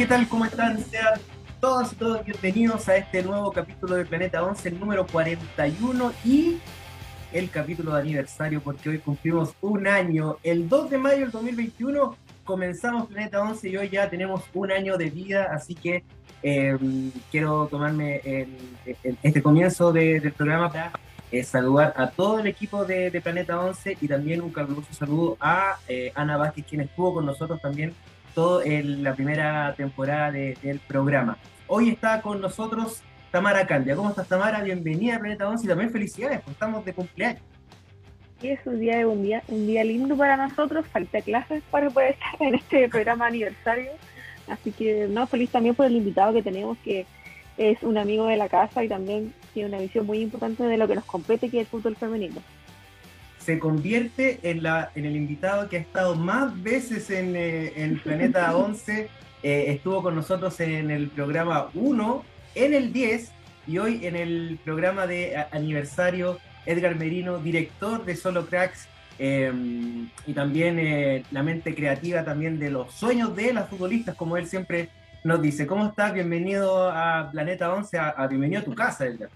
¿Qué tal? ¿Cómo están? Sean todos y todos bienvenidos a este nuevo capítulo de Planeta 11, el número 41 y el capítulo de aniversario porque hoy cumplimos un año. El 2 de mayo del 2021 comenzamos Planeta 11 y hoy ya tenemos un año de vida, así que eh, quiero tomarme el, el, este comienzo de, del programa para eh, saludar a todo el equipo de, de, Planeta 11 y también un caluroso saludo a eh, Ana Vázquez, quien estuvo con nosotros también todo en la primera temporada de, del programa. Hoy está con nosotros Tamara Candia. ¿Cómo estás, Tamara? Bienvenida a Planeta 11 y también felicidades, porque estamos de cumpleaños. Es un día, un día, un día lindo para nosotros, falta clases para poder estar en este programa aniversario. Así que, no, feliz también por el invitado que tenemos, que es un amigo de la casa y también tiene una visión muy importante de lo que nos compete, que es el fútbol femenino se convierte en, la, en el invitado que ha estado más veces en, eh, en Planeta 11. Eh, estuvo con nosotros en el programa 1, en el 10 y hoy en el programa de aniversario Edgar Merino, director de Solo Cracks eh, y también eh, la mente creativa también de los sueños de las futbolistas, como él siempre nos dice. ¿Cómo estás? Bienvenido a Planeta 11, a, a bienvenido a tu casa, Edgar.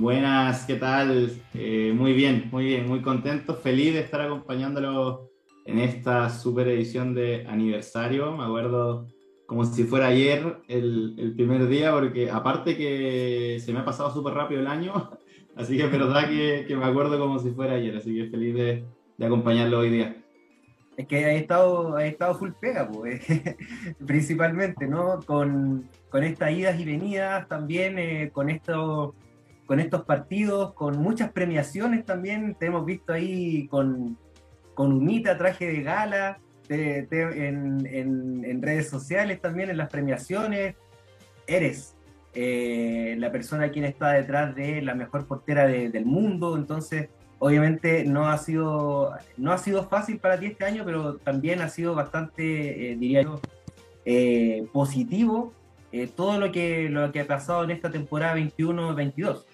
Buenas, ¿qué tal? Eh, muy bien, muy bien, muy contento, feliz de estar acompañándolo en esta super edición de aniversario. Me acuerdo como si fuera ayer el, el primer día, porque aparte que se me ha pasado súper rápido el año, así que es verdad que, que, me acuerdo como si fuera ayer, así que feliz de, de acompañarlo hoy día. Es que ha estado, estado full pega, pues, principalmente, ¿no? Con, con estas idas y venidas, también eh, con esto con estos partidos, con muchas premiaciones también. Te hemos visto ahí con, con Unita, traje de gala, te, te, en, en, redes sociales también, en las premiaciones. Eres eh, la persona quien está detrás de la mejor portera de, del mundo, entonces obviamente no ha sido no ha sido fácil para ti este año, pero también ha sido bastante, eh, diría yo, eh, positivo todo lo que, lo que ha pasado en esta temporada 21-22.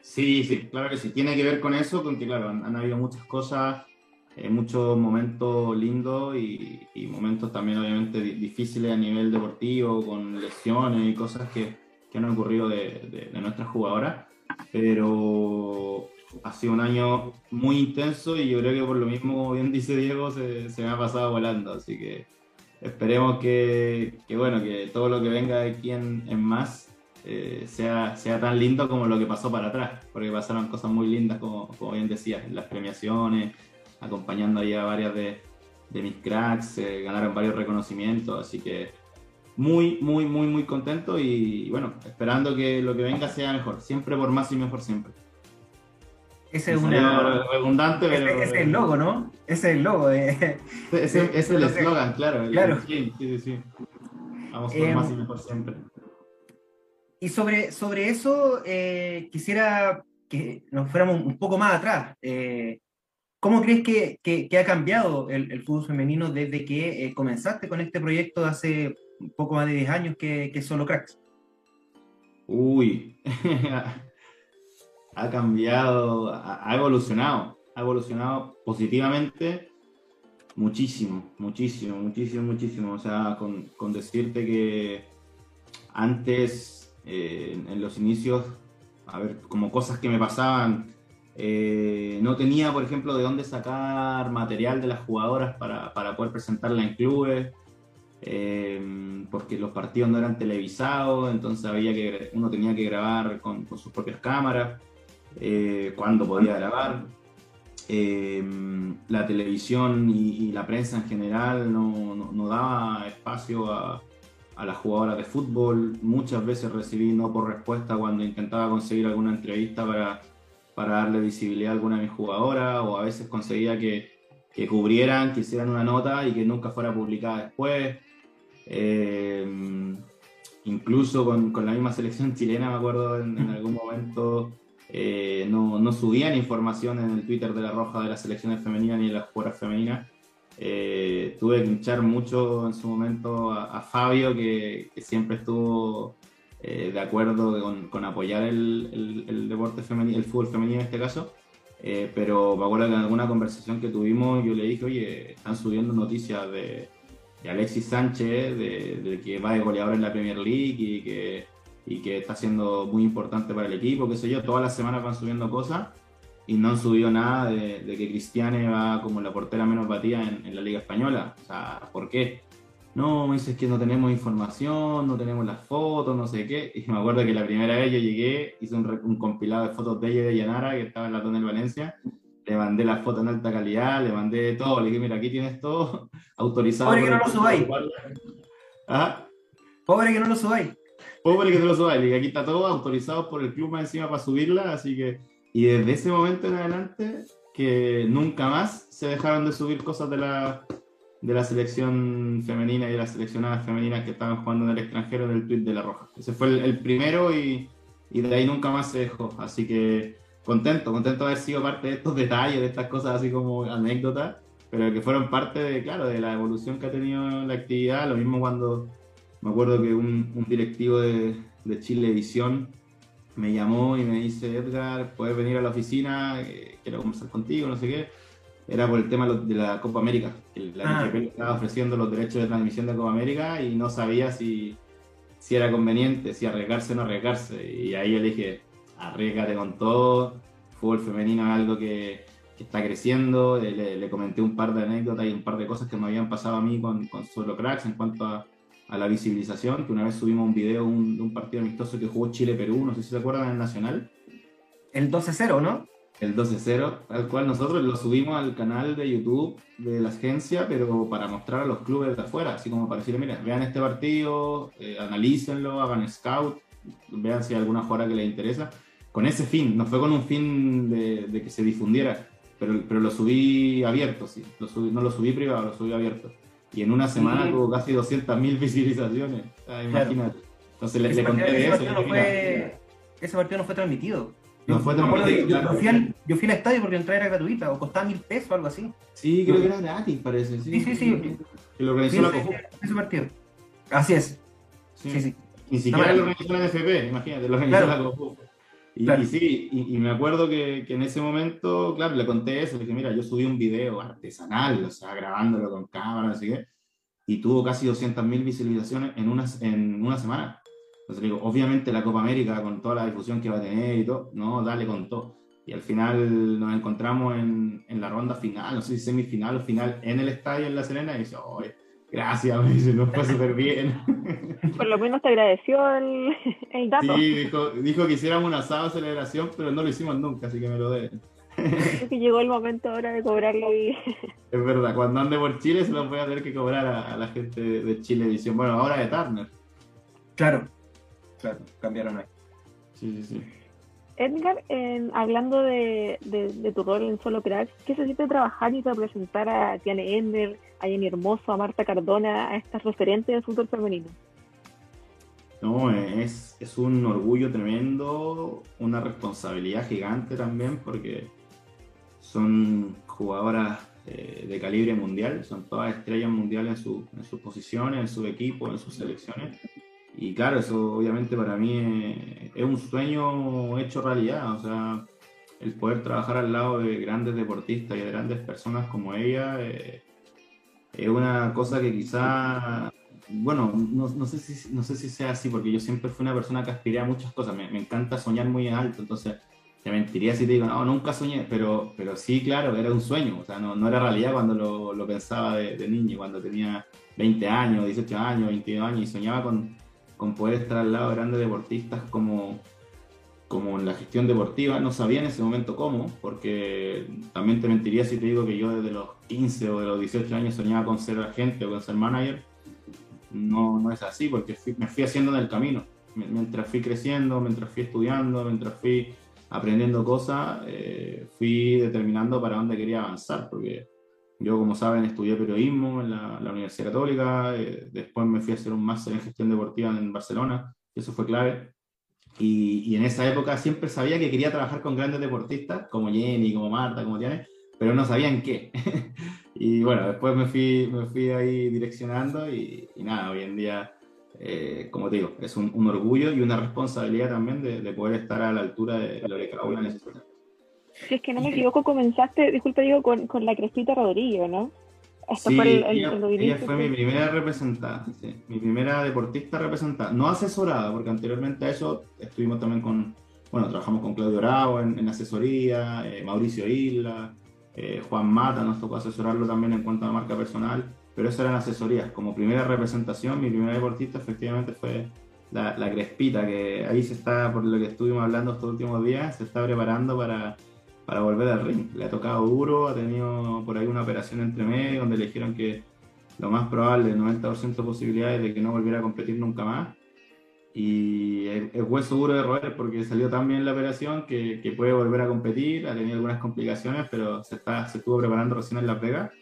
Sí, sí, claro que sí. Tiene que ver con eso, con que, claro, han, han habido muchas cosas, eh, muchos momentos lindos y, y, momentos también, obviamente, difíciles a nivel deportivo, con lesiones y cosas que, que han ocurrido de, de, de, nuestras jugadoras. Pero ha sido un año muy intenso y yo creo que por lo mismo, como bien dice Diego, se, se me ha pasado volando. Así que esperemos que, que, bueno, que todo lo que venga de aquí en, en más eh, sea, sea tan lindo como lo que pasó para atrás, porque pasaron cosas muy lindas, como, como bien decías, en las premiaciones, acompañando ahí a varias de, de mis cracks, eh, ganaron varios reconocimientos, así que muy, muy, muy, muy contento y, bueno, esperando que lo que venga sea mejor, siempre por más y mejor siempre. Ese es una... redundante, ese, pero... Ese es el logo, ¿no? Ese es el logo. De... Ese, ese es el eslogan, claro. El, claro. Sí, sí, sí. Vamos por eh, más y mejor siempre. Y sobre, sobre eso eh, quisiera que nos fuéramos un poco más atrás. Eh, ¿Cómo crees que, que, ha cambiado el, fútbol femenino desde que eh, comenzaste con este proyecto hace un poco más de 10 años que, que Solo Cracks? Uy, ha cambiado, ha evolucionado, ha evolucionado positivamente muchísimo, muchísimo, muchísimo, muchísimo. O sea, con, con decirte que antes eh, en los inicios, a ver, como cosas que me pasaban, eh, no tenía, por ejemplo, de dónde sacar material de las jugadoras para, para poder presentarla en clubes, eh, porque los partidos no eran televisados, entonces había que, uno tenía que grabar con, sus propias cámaras, cuando podía grabar. la televisión y, la prensa en general no, no daba espacio a, a las jugadoras de fútbol. Muchas veces recibí no por respuesta cuando intentaba conseguir alguna entrevista para, para darle visibilidad a alguna de mis jugadoras, o a veces conseguía que, que cubrieran, que hicieran una nota y que nunca fuera publicada después. Eh, incluso con, con, la misma selección chilena, me acuerdo en, algún momento, eh, no, no, subían información en el Twitter de la Roja de las selecciones femeninas ni de las jugadoras femeninas. Eh, tuve que hinchar mucho en su momento a, a Fabio, que, que, siempre estuvo eh, de acuerdo con, con apoyar el, el, el, deporte femenino, el fútbol femenino en este caso. Eh, pero me acuerdo que en alguna conversación que tuvimos yo le dije, oye, están subiendo noticias de, de Alexis Sánchez, de, de, que va de goleador en la Premier League y que, y que está siendo muy importante para el equipo, qué sé yo, todas las semanas van subiendo cosas y no han subido nada de, de que Cristiane va como la portera menos batida en, en, la Liga Española. O sea, ¿por qué? No, me dices que no tenemos información, no tenemos las fotos, no sé qué. Y me acuerdo que la primera vez yo llegué, hice un, un compilado de fotos de ella y de Yanara, que estaba en la Tonel Valencia, le mandé las fotos en alta calidad, le mandé todo, le dije, mira, aquí tienes todo autorizado. Pobre que no lo subáis. ¿Ah? Pobre que no lo subáis. Pobre que no lo subáis, le dije, aquí está todo autorizado por el club más encima para subirla, así que... Y desde ese momento en adelante, que nunca más se dejaron de subir cosas de la, de la selección femenina y de las seleccionadas femeninas que estaban jugando en el extranjero en el tweet de La Roja. Ese fue el, el primero y, y de ahí nunca más se dejó. Así que contento, contento de haber sido parte de estos detalles, de estas cosas así como anécdotas, pero que fueron parte de, claro, de la evolución que ha tenido la actividad. Lo mismo cuando me acuerdo que un, un directivo de, de Chilevisión me llamó y me dice, Edgar, puedes venir a la oficina, eh, quiero conversar contigo, no sé qué. Era por el tema de la Copa América. La ah. NFP estaba ofreciendo los derechos de transmisión de Copa América y no sabía si, si era conveniente, si arriesgarse o no arriesgarse. Y ahí yo dije, arriesgate con todo. Fútbol femenino es algo que, que está creciendo. Le, le, comenté un par de anécdotas y un par de cosas que me habían pasado a mí con, con Solo Cracks en cuanto a, a, la visibilización. Que una vez subimos un video un, de un partido amistoso que jugó Chile-Perú, no sé si se acuerdan, en el Nacional. El 12-0, ¿no? El 12-0, al cual nosotros lo subimos al canal de YouTube de la agencia, pero para mostrar a los clubes de afuera, así como para decirle, mira, vean este partido, eh, analícenlo, hagan scout, vean si hay alguna jugadora que les interesa con ese fin, no fue con un fin de, de que se difundiera, pero, pero, lo subí abierto, sí, lo subí, no lo subí privado, lo subí abierto. Y en una semana sí. tuvo casi 200.000 visualizaciones, o imagínate. Claro. Entonces le, le conté de eso. No fue, ese partido no fue transmitido. No fue transmitido. Yo, fui al, yo, fui al, estadio porque la entrada era gratuita, o costaba mil pesos o algo así. Sí, creo que era gratis, parece. Sí, sí, sí. sí. Que lo organizó la Cojup. Ese partido. Así es. Sí, sí. Ni siquiera no, lo organizó la NFP, imagínate, lo organizó claro. la Cojup. Y, claro. y, sí, y, y, me acuerdo que, que, en ese momento, claro, le conté eso, le dije, mira, yo subí un video artesanal, o sea, grabándolo con cámara, así que, y tuvo casi 200.000 visualizaciones en una, en una semana. Entonces digo, obviamente la Copa América, con toda la difusión que va a tener y todo, no, dale con todo. Y al final nos encontramos en, en la ronda final, no sé si semifinal o final, en el estadio en La Serena, y dice, oye, Gracias, me dice, nos fue súper bien. Por lo menos te agradeció el, el dato. Sí, dijo, dijo, que hiciéramos un asado de celebración, pero no lo hicimos nunca, así que me lo deben. Creo que llegó el momento ahora de cobrarlo. Y... Es verdad, cuando ande por Chile se los voy a tener que cobrar a, a la gente de, de Chile Edición. Bueno, ahora de Turner. Claro, claro, cambiaron ahí. Sí, sí, sí. Edgar, hablando de, de, de, tu rol en Solo Cracks, ¿qué se siente trabajar y representar a Tiane Ender, a Jenny Hermoso, a Marta Cardona, a estas referentes del fútbol femenino? No, es, es un orgullo tremendo, una responsabilidad gigante también, porque son jugadoras eh, de calibre mundial, son todas estrellas mundiales en, su, en sus posiciones, en su equipo, en sus selecciones. Y claro, eso obviamente para mí es, es, un sueño hecho realidad, o sea, el poder trabajar al lado de grandes deportistas y de grandes personas como ella eh, es una cosa que quizá, bueno, no, no, sé si, no sé si sea así, porque yo siempre fui una persona que aspiré a muchas cosas, me, me encanta soñar muy en alto, entonces te mentiría si te digo, no, nunca soñé, pero, pero sí, claro, era un sueño, o sea, no, no era realidad cuando lo, lo pensaba de, niño, cuando tenía 20 años, 18 años, 22 años y soñaba con con poder estar al lado de grandes deportistas como, como en la gestión deportiva. No sabía en ese momento cómo, porque también te mentiría si te digo que yo desde los 15 o de los 18 años soñaba con ser agente o con ser manager. No, no es así, porque me fui haciendo en el camino. Mientras fui creciendo, mientras fui estudiando, mientras fui aprendiendo cosas, fui determinando para dónde quería avanzar, porque yo, como saben, estudié periodismo en la, Universidad Católica, después me fui a hacer un máster en gestión deportiva en Barcelona, y eso fue clave. Y, y, en esa época siempre sabía que quería trabajar con grandes deportistas, como Jenny, como Marta, como Tiane, pero no sabía en qué. y bueno, después me fui, me fui ahí direccionando y, nada, hoy en día, eh, como te digo, es un, un, orgullo y una responsabilidad también de, de, poder estar a la altura de lo que cada uno necesita. Si es que no me equivoco, comenzaste, disculpa, digo, con, con la Crespita Rodríguez, ¿no? Sí, fue el, el, ella, fue mi primera representada, sí, mi primera deportista representada, no asesorada, porque anteriormente a eso estuvimos también con, bueno, trabajamos con Claudio Bravo en, en asesoría, eh, Mauricio Isla, eh, Juan Mata nos tocó asesorarlo también en cuanto a marca personal, pero eso eran asesorías. Como primera representación, mi primera deportista efectivamente fue la, la, Crespita, que ahí se está, por lo que estuvimos hablando estos últimos días, se está preparando para, para volver al ring. Le ha tocado duro, ha tenido por ahí una operación entre medio donde le dijeron que lo más probable, el 90% de posibilidades de que no volviera a competir nunca más y es, hueso duro de roer porque salió tan bien la operación que, que, puede volver a competir, ha tenido algunas complicaciones, pero se, está, se estuvo preparando recién en La Vega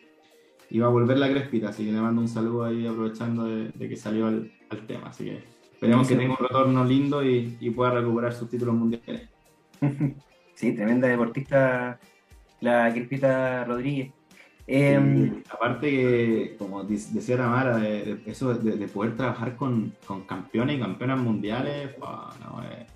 y va a volver la Crespita, así que le mando un saludo ahí aprovechando de, de que salió al, al, tema, así que esperemos que tenga un retorno lindo y, y pueda recuperar sus títulos mundiales. Sí, tremenda deportista la Crespita Rodríguez. Eh, aparte que, como decía Tamara, de, eso de, poder trabajar con, con, campeones y campeonas mundiales, no, es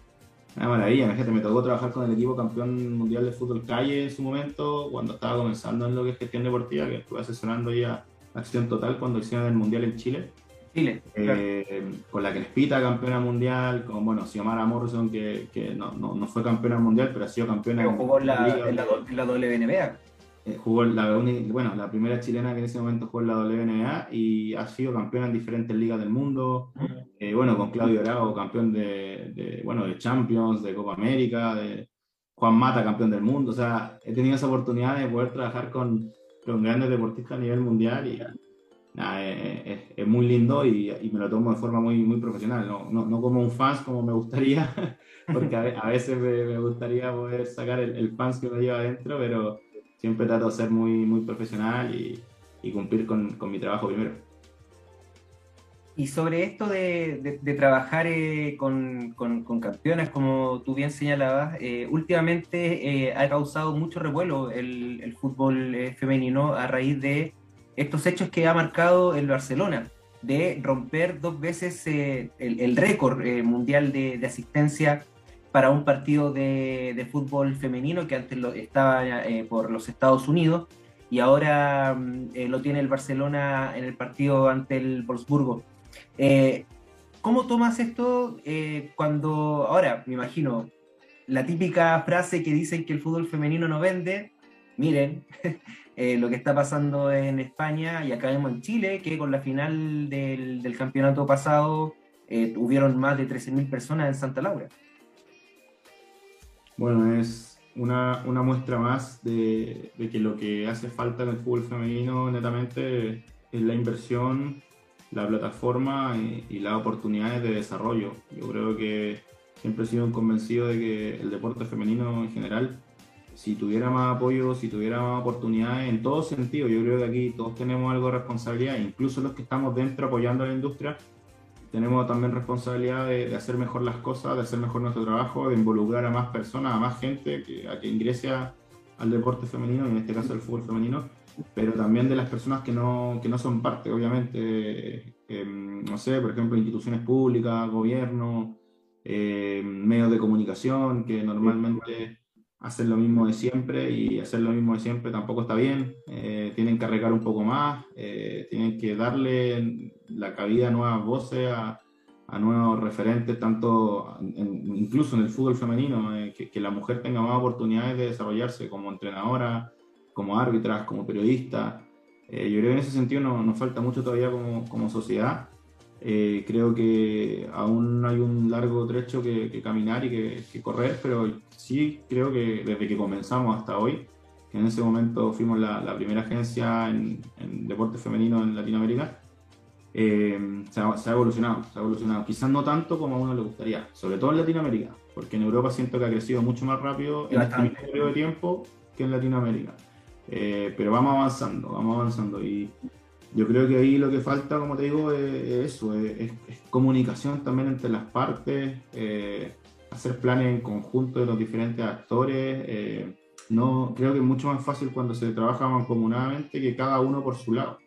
una maravilla. Imagínate, me tocó trabajar con el equipo campeón mundial de fútbol calle en su momento, cuando estaba comenzando en lo que es gestión deportiva, que estuve asesorando ya Acción Total cuando hicieron el mundial en Chile. Chile. Eh, con la Crespita, campeona mundial, con bueno, Xiomara Morrison, que, que no, no, no, fue campeona mundial, pero ha sido campeona. Pero jugó en la, en la, en la WNBA. Eh, jugó la, bueno, la primera chilena que en ese momento jugó en la WNBA y ha sido campeona en diferentes ligas del mundo. Eh, bueno, con Claudio Bravo, campeón de, de, bueno, de Champions, de Copa América, de Juan Mata, campeón del mundo. O sea, he tenido esa oportunidad de poder trabajar con, con grandes deportistas a nivel mundial y nada, es, es, muy lindo y, y, me lo tomo de forma muy, muy profesional. No, no, no como un fans como me gustaría, porque a, a veces me, me, gustaría poder sacar el, el fans que me lleva adentro, pero siempre trato de ser muy, muy profesional y, y cumplir con, con, mi trabajo primero. Y sobre esto de, de, de trabajar eh, con, con, con, campeonas, como tú bien señalabas, eh, últimamente eh, ha causado mucho revuelo el, el fútbol eh, femenino a raíz de estos hechos que ha marcado el Barcelona, de romper dos veces el, el, récord mundial de, asistencia para un partido de, fútbol femenino que antes lo, estaba eh, por los Estados Unidos y ahora mm, eh, lo tiene el Barcelona en el partido ante el Wolfsburgo. Eh, ¿Cómo tomas esto eh, cuando, ahora me imagino, la típica frase que dicen que el fútbol femenino no vende? Miren lo que está pasando en España y acá mismo en Chile, que con la final del, del campeonato pasado hubieron más de 13.000 personas en Santa Laura. Bueno, es una, una muestra más de, de, que lo que hace falta en el fútbol femenino netamente es la inversión, la plataforma y, y las oportunidades de desarrollo. Yo creo que siempre he sido convencido de que el deporte femenino en general, si tuviera más apoyo, si tuviera más oportunidades en todo sentido, yo creo que aquí todos tenemos algo de responsabilidad, incluso los que estamos dentro apoyando a la industria, tenemos también responsabilidad de, hacer mejor las cosas, de hacer mejor nuestro trabajo, de involucrar a más personas, a más gente que, a que ingrese a, al deporte femenino, en este caso el fútbol femenino, pero también de las personas que no, que no son parte, obviamente, eh, no sé, por ejemplo, instituciones públicas, gobierno, eh, medios de comunicación, que normalmente hacen lo mismo de siempre y hacer lo mismo de siempre tampoco está bien. Eh, tienen que arreglar un poco más, eh, tienen que darle la cabida a nuevas voces, a, a nuevos referentes, tanto en, incluso en el fútbol femenino, eh, que, que, la mujer tenga más oportunidades de desarrollarse como entrenadora, como árbitras, como periodista. Yo creo que en ese sentido nos, nos falta mucho todavía como, como sociedad. Eh, creo que aún hay un largo trecho que, que caminar y que, que, correr, pero sí creo que desde que comenzamos hasta hoy, que en ese momento fuimos la, la primera agencia en, en, deporte femenino en Latinoamérica, eh, se, ha, se, ha, evolucionado, se ha evolucionado. Quizás no tanto como a uno le gustaría, sobre todo en Latinoamérica, porque en Europa siento que ha crecido mucho más rápido en este mismo periodo de tiempo que en Latinoamérica. Eh, pero vamos avanzando, vamos avanzando. Y yo creo que ahí lo que falta, como te digo, es, eso, es, comunicación también entre las partes, eh, hacer planes en conjunto de los diferentes actores. Eh, no, creo que es mucho más fácil cuando se trabaja mancomunadamente que cada uno por su lado.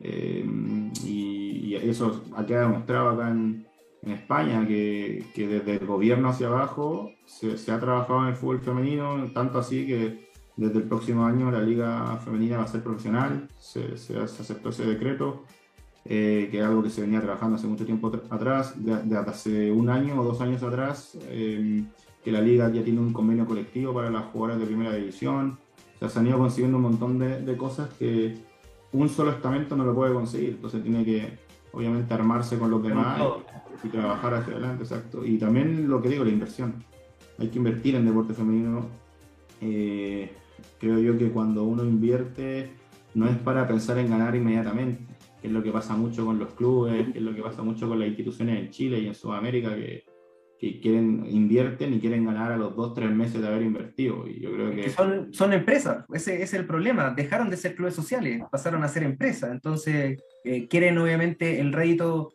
y, eso ha quedado demostrado acá en, en España, que, que, desde el gobierno hacia abajo se, se, ha trabajado en el fútbol femenino, tanto así que desde el próximo año la liga femenina va a ser profesional, se, se aceptó ese decreto, eh, que es algo que se venía trabajando hace mucho tiempo atrás, de, hace un año o dos años atrás, eh, que la liga ya tiene un convenio colectivo para las jugadoras de primera división, o sea, se han ido consiguiendo un montón de, de cosas que un solo estamento no lo puede conseguir, entonces tiene que obviamente armarse con los demás y, trabajar hacia adelante, exacto. Y también lo que digo, la inversión. Hay que invertir en deporte femenino. Eh, creo yo que cuando uno invierte no es para pensar en ganar inmediatamente, que es lo que pasa mucho con los clubes, que es lo que pasa mucho con las instituciones en Chile y en Sudamérica, que que quieren, invierten y quieren ganar a los dos, tres meses de haber invertido. Y yo creo que... Son, son empresas, ese, es el problema. Dejaron de ser clubes sociales, pasaron a ser empresas. Entonces, eh, quieren obviamente el rédito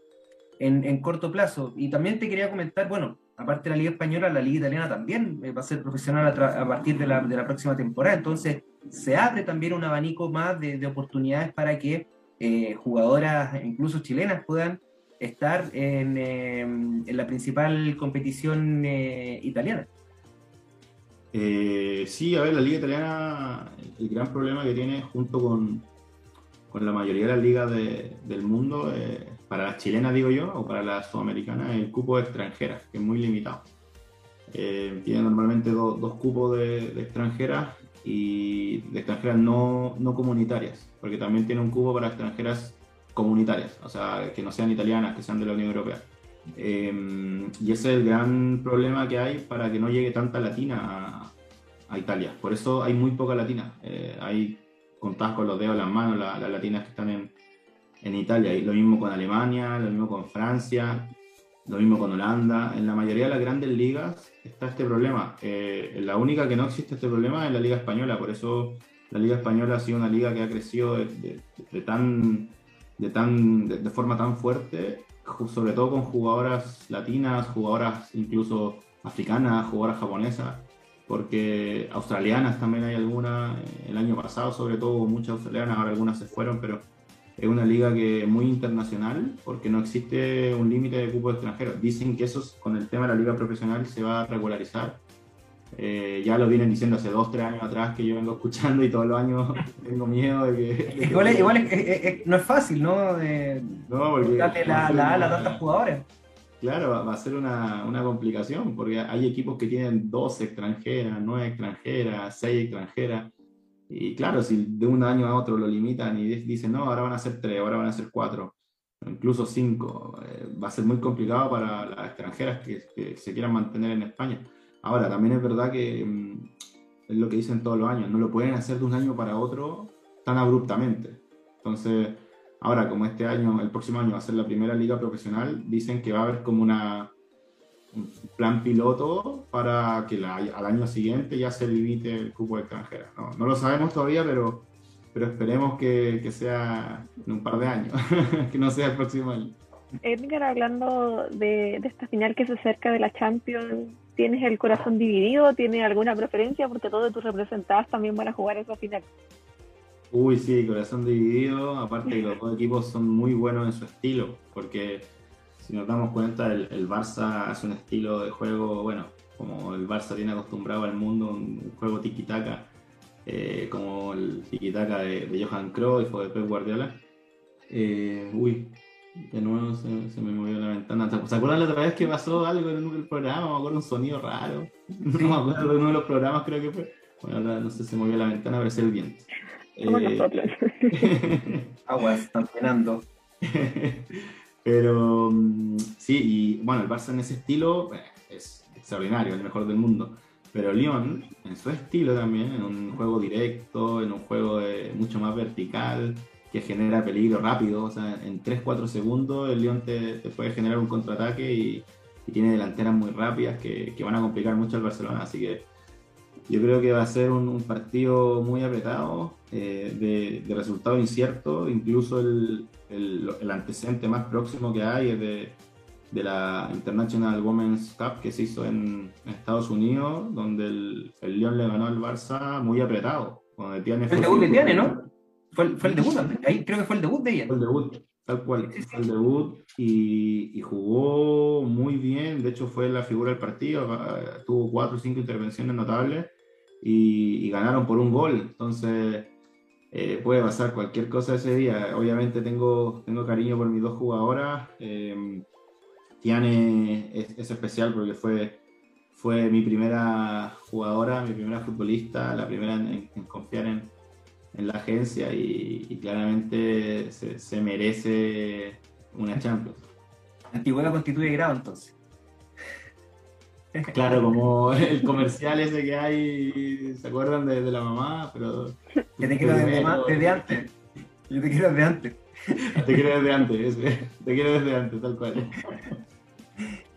en, en, corto plazo. Y también te quería comentar, bueno, aparte de la Liga Española, la Liga Italiana también eh, va a ser profesional a, partir de la, próxima temporada. Entonces, se abre también un abanico más de, de oportunidades para que eh, jugadoras, incluso chilenas, puedan estar en, em, la principal competición eh, italiana. Sí, a ver, la liga italiana, el gran problema que tiene junto con, con la mayoría de las ligas de, del mundo, eh, para las chilenas digo yo, o para las sudamericanas, el cupo de extranjeras, que es muy limitado. Eh, tiene normalmente dos cupos de, extranjeras y de extranjeras no, no comunitarias, porque también tiene un cupo para extranjeras comunitarias, o sea, que no sean italianas, que sean de la Unión Europea. Eh, y ese es el gran problema que hay para que no llegue tanta latina a, Italia. Por eso hay muy poca latina. Eh, hay contadas con los dedos las manos las latinas que están en, en Italia. Y lo mismo con Alemania, lo mismo con Francia, lo mismo con Holanda. En la mayoría de las grandes ligas está este problema. Eh, la única que no existe este problema es la Liga Española. Por eso la Liga Española ha sido una liga que ha crecido de, tan de, tan, de, forma tan fuerte, sobre todo con jugadoras latinas, jugadoras incluso africanas, jugadoras japonesas, porque australianas también hay algunas, el año pasado sobre todo muchas australianas, ahora algunas se fueron, pero es una liga que es muy internacional porque no existe un límite de cupos extranjeros. Dicen que eso con el tema de la liga profesional se va a regularizar eh, ya lo vienen diciendo hace dos, tres años atrás que yo vengo escuchando y todos los años tengo miedo de que... igual, igual no es fácil, ¿no? De, no, porque... Darle la, la ala a tantos jugadores. Claro, va, a ser una, una, complicación porque hay equipos que tienen dos extranjeras, nueve extranjeras, seis extranjeras. Y claro, si de un año a otro lo limitan y dicen, no, ahora van a ser tres, ahora van a ser cuatro, incluso cinco, eh, va a ser muy complicado para las extranjeras que, que se quieran mantener en España. Ahora, también es verdad que mm, es lo que dicen todos los años, no lo pueden hacer de un año para otro tan abruptamente. Entonces, ahora como este año, el próximo año va a ser la primera liga profesional, dicen que va a haber como una un plan piloto para que al año siguiente ya se limite el cupo de extranjeras. No, no lo sabemos todavía, pero, pero esperemos que, que, sea en un par de años, que no sea el próximo año. Edgar, hablando de, de esta final que se acerca de la Champions, ¿Tienes el corazón dividido? ¿Tienes alguna preferencia? Porque todos tus representados también van a jugar esa final. Uy, sí, corazón dividido. Aparte que los dos equipos son muy buenos en su estilo, porque si nos damos cuenta, el, Barça hace un estilo de juego, bueno, como el Barça tiene acostumbrado al mundo, un juego tiki-taka, eh, como el tiki-taka de, de, Johan Cruyff o de Pep Guardiola. Eh, uy, de nuevo se, se, me movió la ventana. ¿Se acuerdan la otra vez que pasó algo en el programa? Me acuerdo un sonido raro. No me acuerdo de uno de los programas, creo que fue. Bueno, ahora no sé, se movió la ventana, pero es el viento. Eh... Aguas, están penando. Pero mm, sí, y bueno, el Barça en ese estilo eh, es extraordinario, el mejor del mundo. Pero Lyon, en su estilo también, en un juego directo, en un juego de, mucho más vertical, que genera peligro rápido. O sea, en 3-4 segundos el León te, puede generar un contraataque y, tiene delanteras muy rápidas que, van a complicar mucho al Barcelona. Así que yo creo que va a ser un, partido muy apretado, eh, de, de, resultado incierto. Incluso el, el, el, antecedente más próximo que hay es de, de, la International Women's Cup que se hizo en, Estados Unidos, donde el, el León le ganó al Barça muy apretado. el debut de Tiane, ¿no? Fue, fue el debut, ahí creo que fue el debut de ella. Fue el debut, tal cual. Fue el debut y, y, jugó muy bien. De hecho, fue la figura del partido. Tuvo cuatro o cinco intervenciones notables y, ganaron por un gol. Entonces, eh, puede pasar cualquier cosa ese día. Obviamente tengo, tengo cariño por mis dos jugadoras. Eh, Tiane es, especial porque fue, fue mi primera jugadora, mi primera futbolista, la primera en, confiar en, en, la agencia y, claramente se, merece una Champions. Antigüedad constituye grado entonces. Claro, como el comercial ese que hay, ¿se acuerdan de, de la mamá? Pero, que te quiero desde, desde, antes. Yo te quiero desde antes. Te quiero desde antes, te quiero desde antes, tal cual.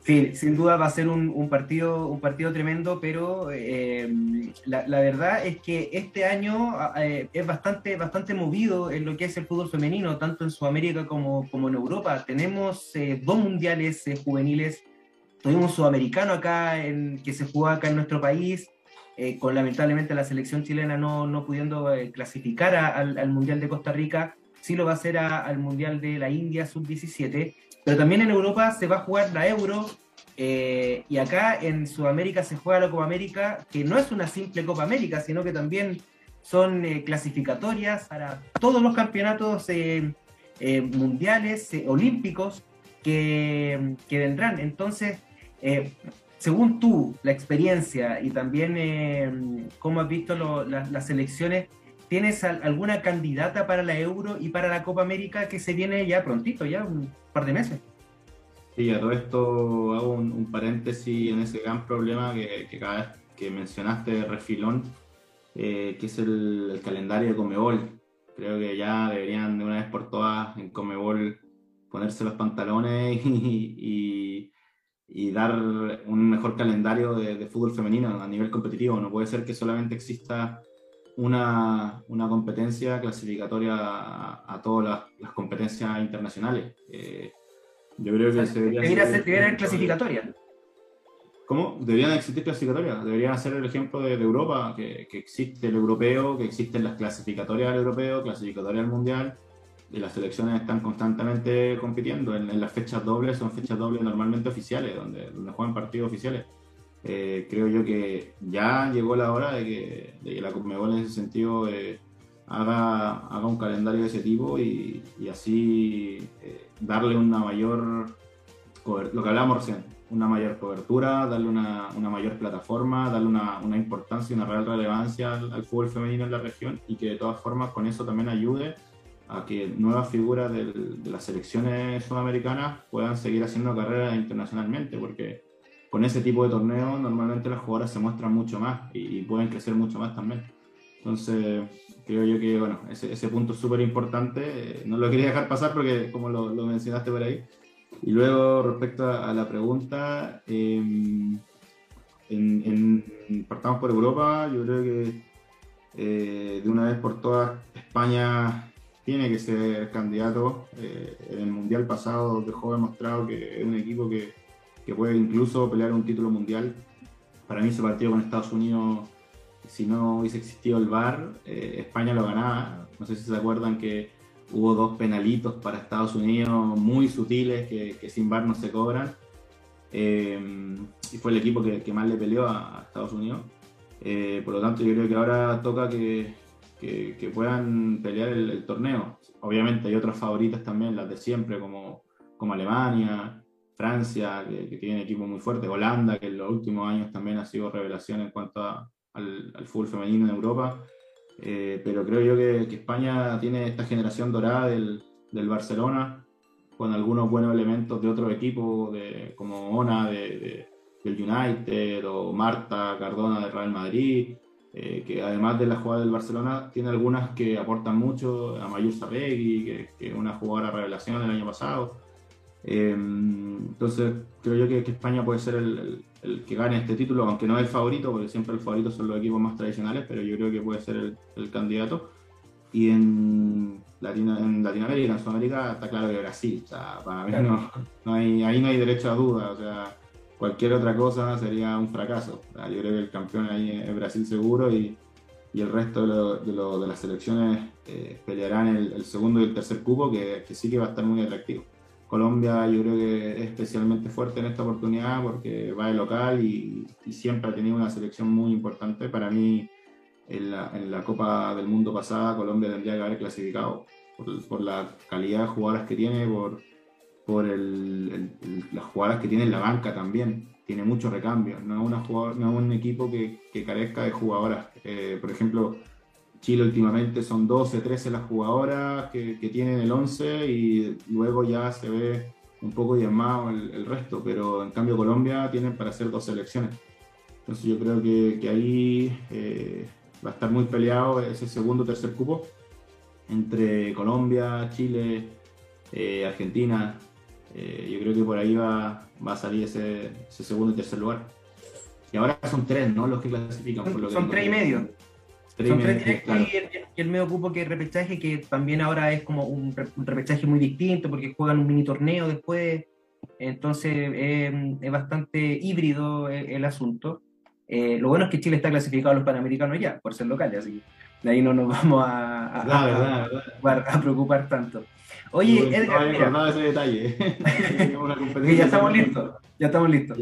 Sí, sin duda va a ser un, un partido, un partido tremendo, pero eh, la, la, verdad es que este año eh, es bastante, bastante movido en lo que es el fútbol femenino, tanto en Sudamérica como, como en Europa. Tenemos eh, dos mundiales juveniles tuvimos un sudamericano acá en, que se jugó acá en nuestro país, eh, con lamentablemente la selección chilena no, no pudiendo eh, clasificar al, al, Mundial de Costa Rica, sí lo va a hacer al Mundial de la India sub-17, pero también en Europa se va a jugar la Euro eh, y acá en Sudamérica se juega la Copa América, que no es una simple Copa América, sino que también son clasificatorias para todos los campeonatos mundiales, olímpicos que, que vendrán. Entonces, eh, según tú, la experiencia y también eh, cómo has visto las elecciones, ¿tienes alguna candidata para la Euro y para la Copa América que se viene ya prontito, ya un par de meses? Sí, a todo esto hago un, paréntesis en ese gran problema que, cada vez que mencionaste, refilón, eh, que es el, calendario de Comebol. Creo que ya deberían de una vez por todas en Comebol ponerse los pantalones y y dar un mejor calendario de, de, fútbol femenino a nivel competitivo. No puede ser que solamente exista una, una competencia clasificatoria a, a todas las, las, competencias internacionales. Eh, yo creo que se debería, debería ser, debería clasificatoria. ¿Cómo? Deberían existir clasificatorias. Deberían ser el ejemplo de, de Europa, que, que, existe el europeo, que existen las clasificatorias del europeo, clasificatorias del mundial, y las selecciones están constantemente compitiendo. En, en, las fechas dobles son fechas dobles normalmente oficiales, donde, donde juegan partidos oficiales. Eh, creo yo que ya llegó la hora de que, de que la Conmebol en ese sentido eh, haga, haga un calendario de ese tipo y, y así eh, darle una mayor, lo que hablábamos recién, una mayor cobertura, darle una, una mayor plataforma, darle una, una, importancia y una real relevancia al, al fútbol femenino en la región y que de todas formas con eso también ayude a que nuevas figuras de las selecciones sudamericanas puedan seguir haciendo carrera internacionalmente, porque con ese tipo de torneos normalmente las jugadoras se muestran mucho más y, y pueden crecer mucho más también. Entonces, creo yo que bueno, ese, ese punto es súper importante. No lo quería dejar pasar porque, como lo, lo, mencionaste por ahí. Y luego, respecto a, a la pregunta, eh, en, en, partamos por Europa, yo creo que eh, de una vez por todas España tiene que ser candidato. Eh, en el Mundial pasado dejó demostrado que es un equipo que, que, puede incluso pelear un título mundial. Para mí ese partido con Estados Unidos, si no hubiese existido el VAR, eh, España lo ganaba. No sé si se acuerdan que hubo dos penalitos para Estados Unidos muy sutiles que, que sin VAR no se cobran. Eh, y fue el equipo que, que, más le peleó a, a Estados Unidos. Eh, por lo tanto, yo creo que ahora toca que, que, que puedan pelear el, el, torneo. Obviamente hay otras favoritas también, las de siempre, como, como Alemania, Francia, que, que tienen equipos muy fuertes, Holanda, que en los últimos años también ha sido revelación en cuanto a, al, al, fútbol femenino en Europa. Eh, pero creo yo que, que, España tiene esta generación dorada del, del, Barcelona, con algunos buenos elementos de otros equipos, de, como Ona de, de, del United o Marta Cardona del Real Madrid, eh, que además de la jugada del Barcelona, tiene algunas que aportan mucho, a Mayur Sabegui, que, es una jugadora revelación del año pasado. entonces, creo yo que, España puede ser el, que gane este título, aunque no es el favorito, porque siempre el favorito son los equipos más tradicionales, pero yo creo que puede ser el, candidato. Y en, en Latinoamérica, en Sudamérica, está claro que Brasil. O sea, para mí no, no, hay, ahí no hay derecho a duda. O sea, cualquier otra cosa sería un fracaso. yo creo que el campeón ahí es Brasil seguro y, y el resto de, de, las selecciones eh, pelearán el, segundo y el tercer cupo, que, que sí que va a estar muy atractivo. Colombia yo creo que es especialmente fuerte en esta oportunidad porque va de local y, siempre ha tenido una selección muy importante. Para mí, en la, Copa del Mundo pasada, Colombia tendría que haber clasificado por, la calidad de jugadoras que tiene, por, por las jugadoras que tiene en la banca también. Tiene mucho recambio, no es, una no un equipo que, carezca de jugadoras. Eh, por ejemplo, Chile últimamente son 12, 13 las jugadoras que, tienen el 11 y luego ya se ve un poco diezmado el, resto, pero en cambio Colombia tienen para hacer dos selecciones. Entonces yo creo que, ahí eh, va a estar muy peleado ese segundo tercer cupo entre Colombia, Chile, eh, Argentina. Eh, yo creo que por ahí va, a salir ese, segundo y tercer lugar. Y ahora son tres, ¿no? Los que clasifican. Por lo son tres y medio. Son tres directos y, el, medio cupo que es repechaje, que también ahora es como un, repechaje muy distinto porque juegan un mini torneo después. Entonces em, es bastante híbrido el, asunto. Eh, lo bueno es que Chile está clasificado a los panamericanos ya, por ser local, así de ahí no nos vamos a, a, preocupar tanto. Oye, Edgar, mira, ese detalle. ya estamos listos, ya estamos listos.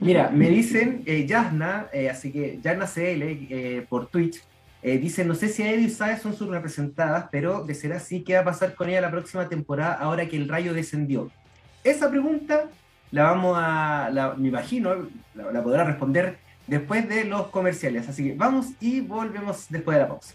Mira, me dicen eh, Yasna, eh, así que Yasna CL eh, por Twitch, eh, dice, no sé si Eddie y Saez son sus representadas, pero de ser así, ¿qué va a pasar con ella la próxima temporada ahora que el rayo descendió? Esa pregunta la vamos a, me imagino, la, podrá responder después de los comerciales. Así que vamos y volvemos después de la pausa.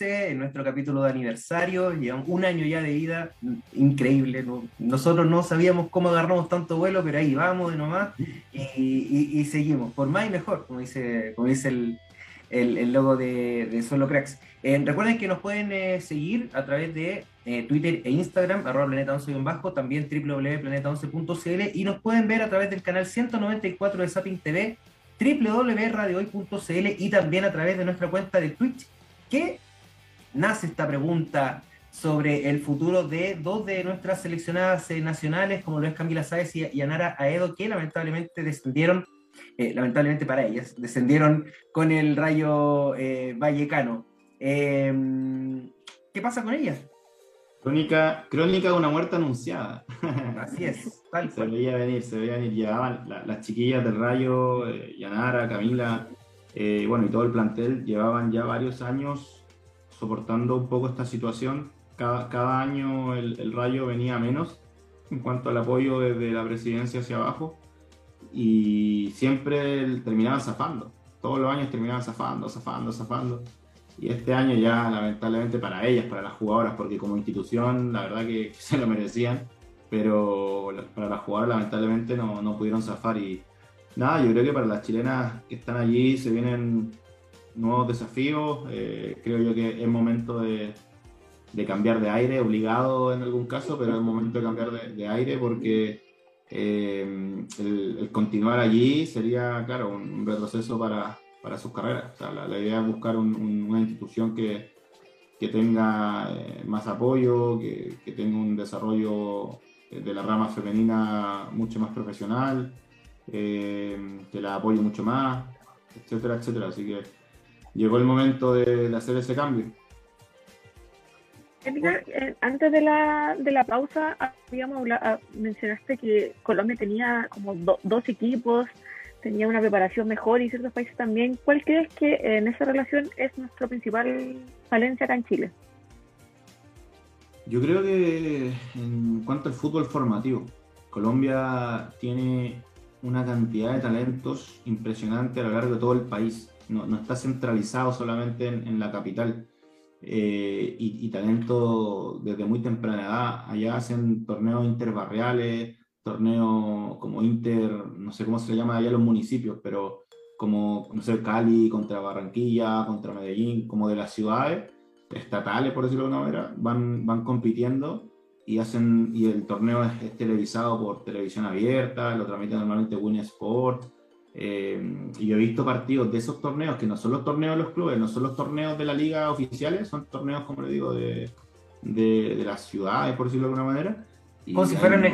En nuestro capítulo de aniversario. Llevamos un año ya de vida, increíble. Nosotros no sabíamos cómo agarramos tanto vuelo, pero ahí vamos de nomás y, seguimos, por más y mejor, como dice, como dice el, logo de, de, Solo Cracks. Eh, recuerden que nos pueden eh, seguir a través de eh, Twitter e Instagram, arroba planeta 11 bajo, también www.planeta11.cl y nos pueden ver a través del canal 194 de Sapping TV www.radiohoy.cl y también a través de nuestra cuenta de Twitch qué nace esta pregunta sobre el futuro de dos de nuestras seleccionadas eh, nacionales, como lo es Camila Sáez y, Anara Aedo, que lamentablemente descendieron, eh, lamentablemente para ellas, descendieron con el rayo eh, vallecano. Em, ¿Qué pasa con ellas? Crónica, crónica de una muerte anunciada. Así es, Se veía venir, se veía venir. Llevaban las chiquillas del Rayo, Yanara, Camila, eh, bueno, y todo el plantel llevaban ya varios años soportando un poco esta situación. Cada, cada año el, el, Rayo venía menos en cuanto al apoyo desde la presidencia hacia abajo y siempre terminaban zafando. Todos los años terminaban zafando, zafando, zafando. Y este año ya lamentablemente para ellas, para las jugadoras, porque como institución la verdad que, se lo merecían, pero para las jugadoras lamentablemente no, no pudieron zafar. Y nada, yo creo que para las chilenas que están allí se vienen nuevos desafíos, eh, creo yo que es momento de, de, cambiar de aire, obligado en algún caso, pero es momento de cambiar de, aire porque eh, el, continuar allí sería, claro, un retroceso para, para sus carreras. la, idea es buscar una institución que, que tenga eh, más apoyo, que, que, tenga un desarrollo de la rama femenina mucho más profesional, eh, que la apoye mucho más, etcétera, etcétera. Así que llegó el momento de, hacer ese cambio. Eh, antes de la, de la pausa, ah, mencionaste que Colombia tenía como dos equipos tenía una preparación mejor y ciertos países también. ¿Cuál crees que en esa relación es nuestra principal falencia acá en Chile? Yo creo que en cuanto al fútbol formativo, Colombia tiene una cantidad de talentos impresionante a lo largo de todo el país. No, está centralizado solamente en, la capital. Eh, y, y, talento desde muy temprana edad. Allá hacen torneos interbarriales, torneo como Inter, no sé cómo se llama allá los municipios, pero como, no sé, Cali contra Barranquilla, contra Medellín, como de las ciudades estatales, por decirlo de alguna manera, van, van compitiendo y hacen y el torneo es, televisado por televisión abierta, lo transmite normalmente Win Sport. Eh, y yo he visto partidos de esos torneos que no son los torneos de los clubes, no son los torneos de la liga oficiales, son torneos, como le digo, de, de, de las ciudades, por decirlo de alguna manera. como si fueran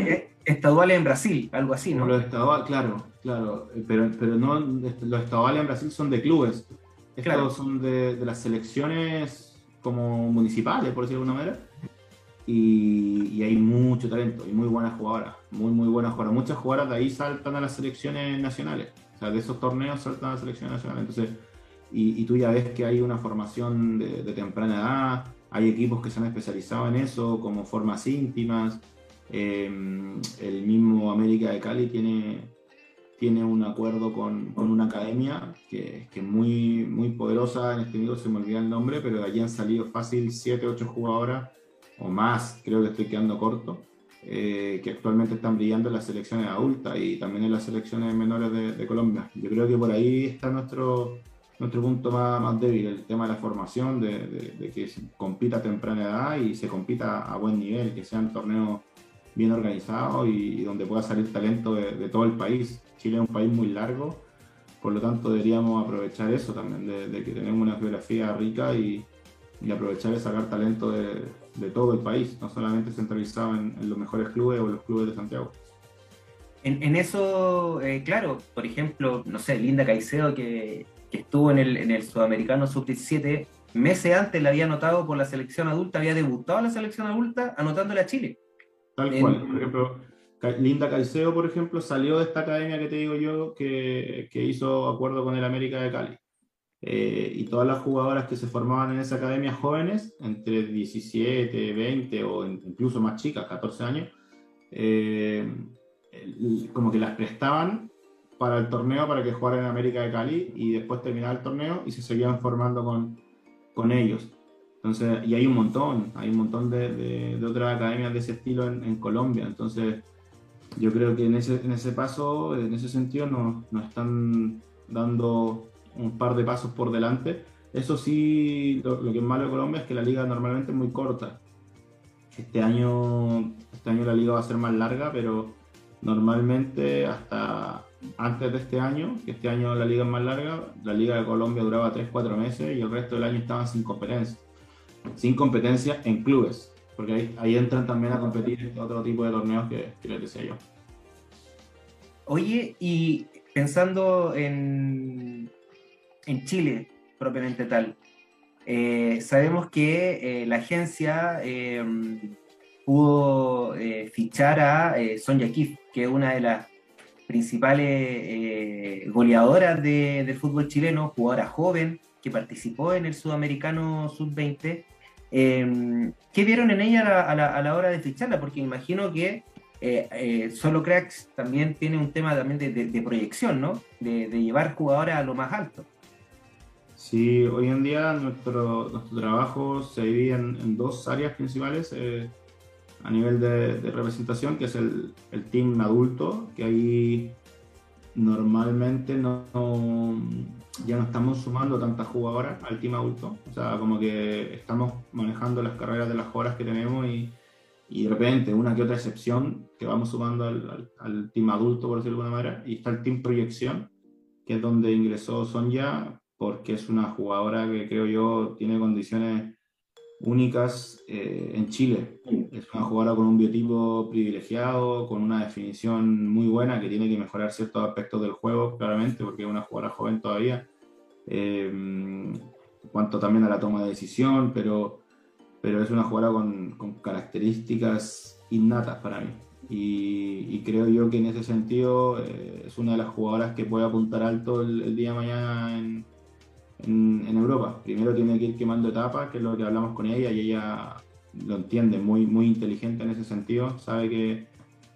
estaduales en Brasil, algo así, ¿no? Los estaduales, claro, claro, pero, pero no, los estaduales en Brasil son de clubes. Estos son de, de, las selecciones como municipales, por decirlo de alguna manera. Y, y, hay mucho talento y muy buenas jugadoras, muy, muy buenas jugadoras. Muchas jugadoras de ahí saltan a las selecciones nacionales. O sea, de esos torneos saltan a las selecciones nacionales. Entonces, y, y tú ya ves que hay una formación de, de temprana edad, hay equipos que se han especializado en eso, como formas íntimas. Em, el mismo América de Cali tiene, tiene un acuerdo con, con una academia que, que, es muy, muy poderosa, en este minuto se me olvida el nombre, pero de allí han salido fácil 7, 8 jugadoras o más, creo que estoy quedando corto, eh, que actualmente están brillando en las selecciones adultas y también en las selecciones menores de, Colombia. Yo creo que por ahí está nuestro, nuestro punto más, más, débil, el tema de la formación, de, que compita a temprana edad y se compita a buen nivel, que sean torneos bien organizado y, donde pueda salir talento de, todo el país. Chile es un país muy largo, por lo tanto deberíamos aprovechar eso también, de, que tenemos una geografía rica y, aprovechar y sacar talento de, todo el país, no solamente centralizado en, los mejores clubes o los clubes de Santiago. En, eso, eh, claro, por ejemplo, no sé, Linda Caicedo que, que estuvo en el, en el Sudamericano Sub-17, meses antes la había anotado por la selección adulta, había debutado en la selección adulta anotándole a Chile. Tal cual. Por ejemplo, Linda Caicedo, por ejemplo, salió de esta academia que te digo yo, que, que hizo acuerdo con el América de Cali. Eh, y todas las jugadoras que se formaban en esa academia jóvenes, entre 17, 20 o incluso más chicas, 14 años, eh, como que las prestaban para el torneo para que jugaran en América de Cali y después terminaba el torneo y se seguían formando con, con ellos. Entonces, y hay un montón, hay un montón de, de, otras academias de ese estilo en, en, Colombia. Entonces, yo creo que en ese, en ese paso, en ese sentido, nos, nos, están dando un par de pasos por delante. Eso sí, lo, que es malo de Colombia es que la liga normalmente es muy corta. Este año, este año la liga va a ser más larga, pero normalmente hasta antes de este año, que este año la liga es más larga, la liga de Colombia duraba 3-4 meses y el resto del año estaban sin competencia sin competencia en clubes, porque ahí, ahí entran también a competir otro tipo de torneos que, les decía yo. Oye, y pensando en, en Chile propiamente tal, eh, sabemos que eh, la agencia eh, pudo fichar a Sonja Kif, que es una de las principales goleadoras de, del fútbol chileno, jugadora joven, que participó en el Sudamericano Sub-20 Em, ¿Qué vieron en ella a la, a la, hora de ficharla? Porque imagino que eh, eh, Solo Cracks también tiene un tema también de, de, proyección, ¿no? De, de, llevar jugadores a lo más alto. Sí, hoy en día nuestro, nuestro trabajo se divide en, dos áreas principales eh, a nivel de, representación, que es el, el, team adulto, que ahí normalmente no, ya no estamos sumando tantas jugadoras al team adulto, o sea, como que estamos manejando las carreras de las horas que tenemos y, y de repente una que otra excepción que vamos sumando al, al, al team adulto, por decirlo de alguna manera, y está el team proyección, que es donde ingresó Sonja, porque es una jugadora que creo yo tiene condiciones únicas eh, en Chile. Es una jugadora con un biotipo privilegiado, con una definición muy buena, que tiene que mejorar ciertos aspectos del juego, claramente, porque es una jugadora joven todavía. Eh, en cuanto también a la toma de decisión, pero, pero es una jugadora con, con características innatas para mí. Y, creo yo que en ese sentido eh, es una de las jugadoras que puede apuntar alto el, día de mañana en, en, Europa. Primero tiene que ir quemando etapas, que es lo que hablamos con ella, y ella lo entiende, muy, muy inteligente en ese sentido, sabe que,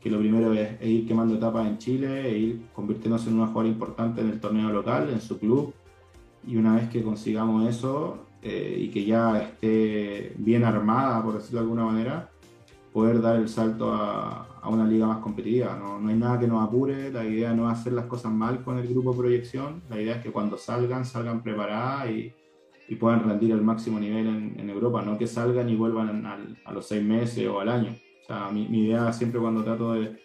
que lo primero es, ir quemando etapas en Chile, e ir convirtiéndose en una jugadora importante en el torneo local, en su club, y una vez que consigamos eso eh, y que ya esté bien armada, por decirlo de alguna manera, poder dar el salto a, a una liga más competitiva. No, no, hay nada que nos apure, la idea no es hacer las cosas mal con el grupo proyección, la idea es que cuando salgan, salgan preparadas y, y puedan rendir al máximo nivel en, en, Europa, no que salgan y vuelvan al, a los seis meses o al año. O sea, mi, idea siempre cuando trato de,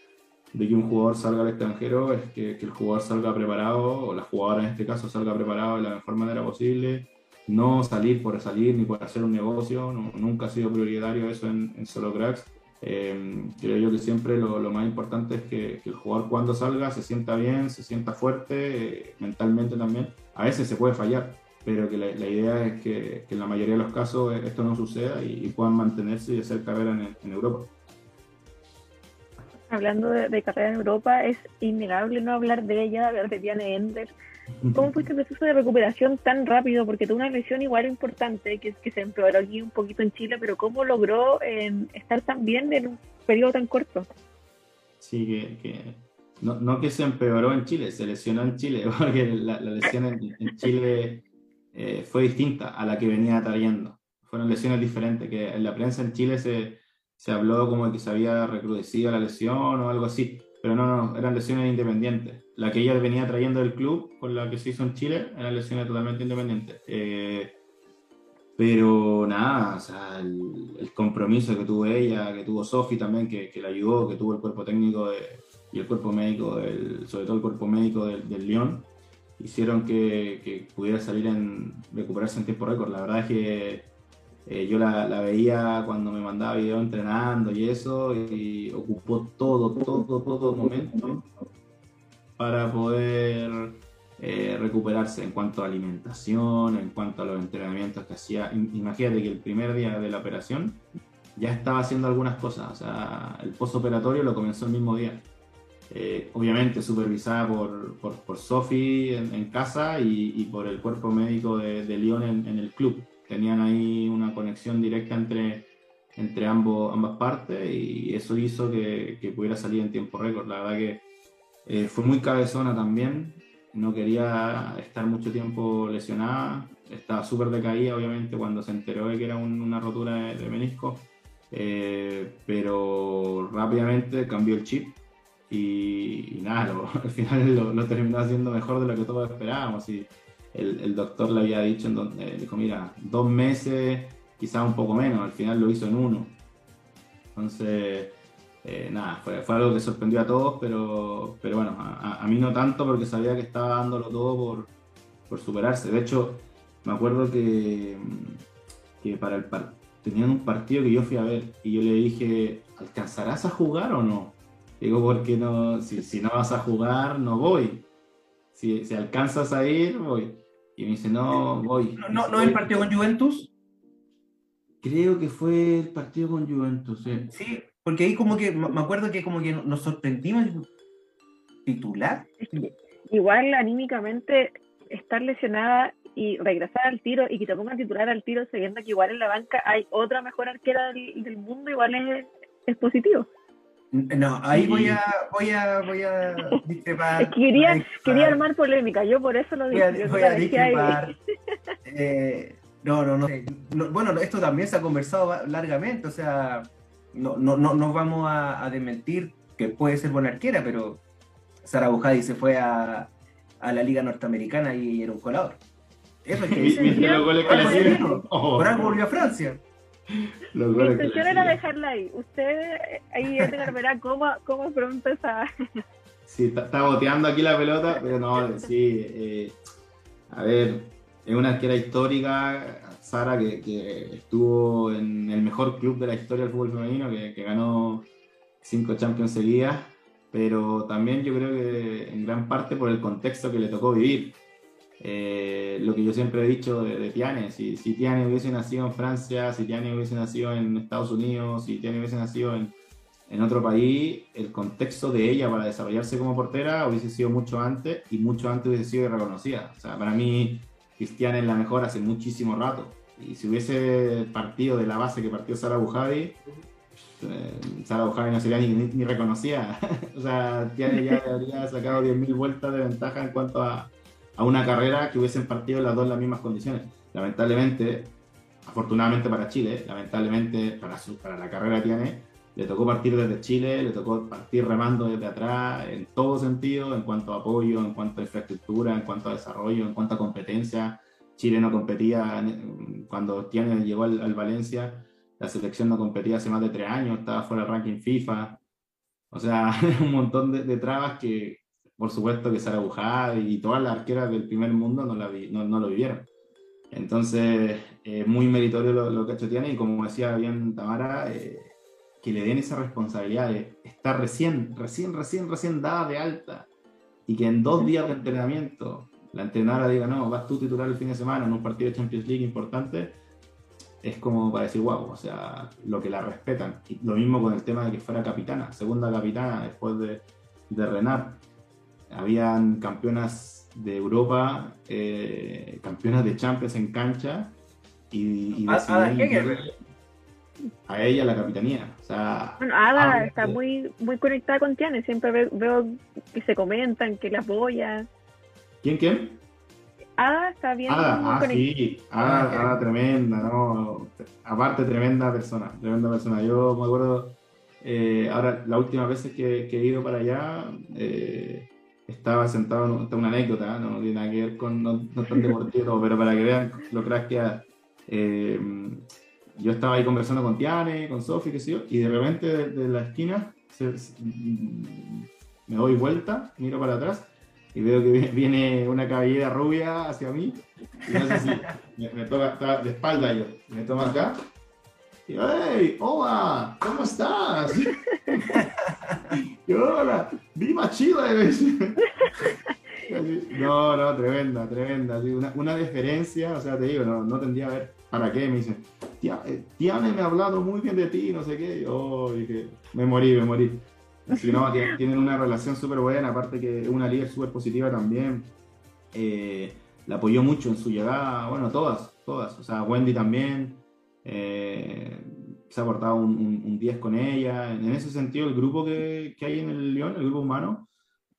de, que un jugador salga al extranjero es que, que, el jugador salga preparado, o la jugadora en este caso salga preparado de la mejor manera posible, no salir por salir ni por hacer un negocio, nunca ha sido prioritario eso en, en Solo Cracks eh, creo yo que siempre lo, lo más importante es que, que, el jugador cuando salga se sienta bien, se sienta fuerte, eh, mentalmente también. A veces se puede fallar, pero que la, la idea es que, que, en la mayoría de los casos esto no suceda y, y puedan mantenerse y hacer carrera en, en Europa. Hablando de, de, carrera en Europa, es innegable no hablar de ella, hablar de Diane Ender, ¿Cómo fue este proceso de recuperación tan rápido? Porque tuvo una lesión igual importante, que, que se empeoró aquí un poquito en Chile, pero ¿cómo logró eh, estar tan bien en un periodo tan corto? Sí, que, que no, no, que se empeoró en Chile, se lesionó en Chile, porque la, la lesión en, en Chile eh, fue distinta a la que venía trayendo. Fueron lesiones diferentes, que en la prensa en Chile se, se habló como que se había recrudecido la lesión o algo así pero no, no, eran lesiones independientes. La que ella venía trayendo del club, con la que se hizo en Chile, eran lesiones totalmente independientes. Eh, pero nada, o sea, el, compromiso que tuvo ella, que tuvo Sofi también, que, que la ayudó, que tuvo el cuerpo técnico y el cuerpo médico, del, sobre todo el cuerpo médico del, del Lyon, hicieron que, pudiera salir en recuperarse en tiempo récord. La verdad es que eh, yo la, la, veía cuando me mandaba video entrenando y eso, y ocupó todo, todo, todo momento para poder eh, recuperarse en cuanto a alimentación, en cuanto a los entrenamientos que hacía. Imagínate que el primer día de la operación ya estaba haciendo algunas cosas, o sea, el postoperatorio lo comenzó el mismo día. Eh, obviamente supervisada por, por, por Sofi en, casa y, y, por el cuerpo médico de, de Lyon en, en el club tenían ahí una conexión directa entre, entre ambos, ambas partes y eso hizo que, que pudiera salir en tiempo récord. La verdad que eh, fue muy cabezona también, no quería estar mucho tiempo lesionada, estaba súper decaída obviamente cuando se enteró de que era un, una rotura de, menisco, eh, pero rápidamente cambió el chip y, y nada, lo, al final lo, lo, terminó haciendo mejor de lo que todos esperábamos. Y, el, doctor le había dicho, en donde, dijo, mira, dos meses, quizás un poco menos, al final lo hizo en uno. Entonces, eh, nada, fue, fue, algo que sorprendió a todos, pero, pero bueno, a, a, mí no tanto porque sabía que estaba dándolo todo por, por superarse. De hecho, me acuerdo que, que para el par tenían un partido que yo fui a ver y yo le dije, ¿alcanzarás a jugar o no? Digo, porque no, si, si no vas a jugar, no voy. Si, si alcanzas a ir, voy. Y me dice, no, voy. ¿No, no, no el partido con Juventus? Creo que fue el partido con Juventus, sí. Sí, porque ahí como que, me acuerdo que como que nos sorprendimos. ¿Titular? Igual anímicamente estar lesionada y regresar al tiro y que te pongan titular al tiro sabiendo que igual en la banca hay otra mejor arquera del, del mundo, igual es, es positivo. No, ahí voy a, voy a, voy a discrepar. quería, quería armar polémica, yo por eso lo dije. Voy a, discrepar. Eh, no, no, no, Bueno, esto también se ha conversado largamente, o sea, no, no, no, no vamos a, a desmentir que puede ser buena arquera, pero Sara Bujadi se fue a, a la Liga Norteamericana y era un colador. Eso es que dice. Por algo volvió a Francia. Mi intención era dejarla ahí. Usted ahí Edgar verá cómo, cómo pronto esa. Sí, está, boteando aquí la pelota, pero no, sí. Eh, a ver, es una arquera histórica, Sara, que, estuvo en el mejor club de la historia del fútbol femenino, que, que ganó cinco Champions seguidas, pero también yo creo que en gran parte por el contexto que le tocó vivir. Eh, lo que yo siempre he dicho de, Tiane, si, si, Tiane hubiese nacido en Francia, si Tiane hubiese nacido en Estados Unidos, si Tiane hubiese nacido en, en otro país, el contexto de ella para desarrollarse como portera hubiese sido mucho antes y mucho antes hubiese sido reconocida. O sea, para mí, Cristiane es la mejor hace muchísimo rato. Y si hubiese partido de la base que partió Sara Bujavi, eh, Sara Bujavi no sería ni, ni, reconocida. o sea, Tiane ya habría sacado 10.000 vueltas de ventaja en cuanto a, a una carrera que hubiesen partido las dos en las mismas condiciones. Lamentablemente, afortunadamente para Chile, lamentablemente para, para la carrera que tiene, le tocó partir desde Chile, le tocó partir remando desde atrás, en todo sentido, en cuanto a apoyo, en cuanto a infraestructura, en cuanto a desarrollo, en cuanto a competencia. Chile no competía, cuando Tiene llegó al, Valencia, la selección no competía hace más de tres años, estaba fuera del ranking FIFA. O sea, un montón de, de trabas que, por supuesto que Sara Bujá y todas las arqueras del primer mundo no, la no, no lo vivieron. Entonces, eh, muy meritorio lo, que ha hecho Tiana y como decía bien Tamara, eh, que le den esa responsabilidad de estar recién, recién, recién, recién dada de alta y que en dos días de entrenamiento la entrenadora diga, no, vas tú titular el fin de semana en un partido de Champions League importante, es como para decir, wow, o sea, lo que la respetan. Y lo mismo con el tema de que fuera capitana, segunda capitana después de, de Renard habían campeonas de Europa, eh, campeonas de Champions en cancha y, y a, a ella la capitanía. Sea, bueno, Ada está muy muy conectada con Tiane, siempre veo, que se comentan, que la apoya. ¿Quién, quién? Ada está bien. Ada, ah, sí, Ada, Ada, tremenda, ¿no? Aparte, tremenda persona, tremenda persona. Yo me acuerdo, eh, ahora, la última vez que, que, he ido para allá, eh, estaba sentado, esta una anécdota, no tiene nada que ver con, no, no tan deportivo, pero para que vean lo crack que eh, yo estaba ahí conversando con Tiane, con Sofi, qué sé yo, y de repente de, la esquina me doy vuelta, miro para atrás y veo que viene una cabellera rubia hacia mí, y no sé si me, me toca de espalda yo, me toma acá, y ¡Hey! ¡Hola! ¿Cómo estás? hola, ¡Viva Chile! No, no, tremenda, tremenda. Una, una deferencia, o sea, te digo, no, no tendría a ver para qué. Me dicen, Tiane me ha hablado muy bien de ti, no sé qué. Oh, dije, me morí, me morí. Así no, tienen una relación súper buena, aparte que es una líder súper positiva también. Eh, la apoyó mucho en su llegada, bueno, todas, todas. O sea, Wendy también. Eh, se ha portado un, 10 con ella. En ese sentido, el grupo que, que, hay en el León, el grupo humano,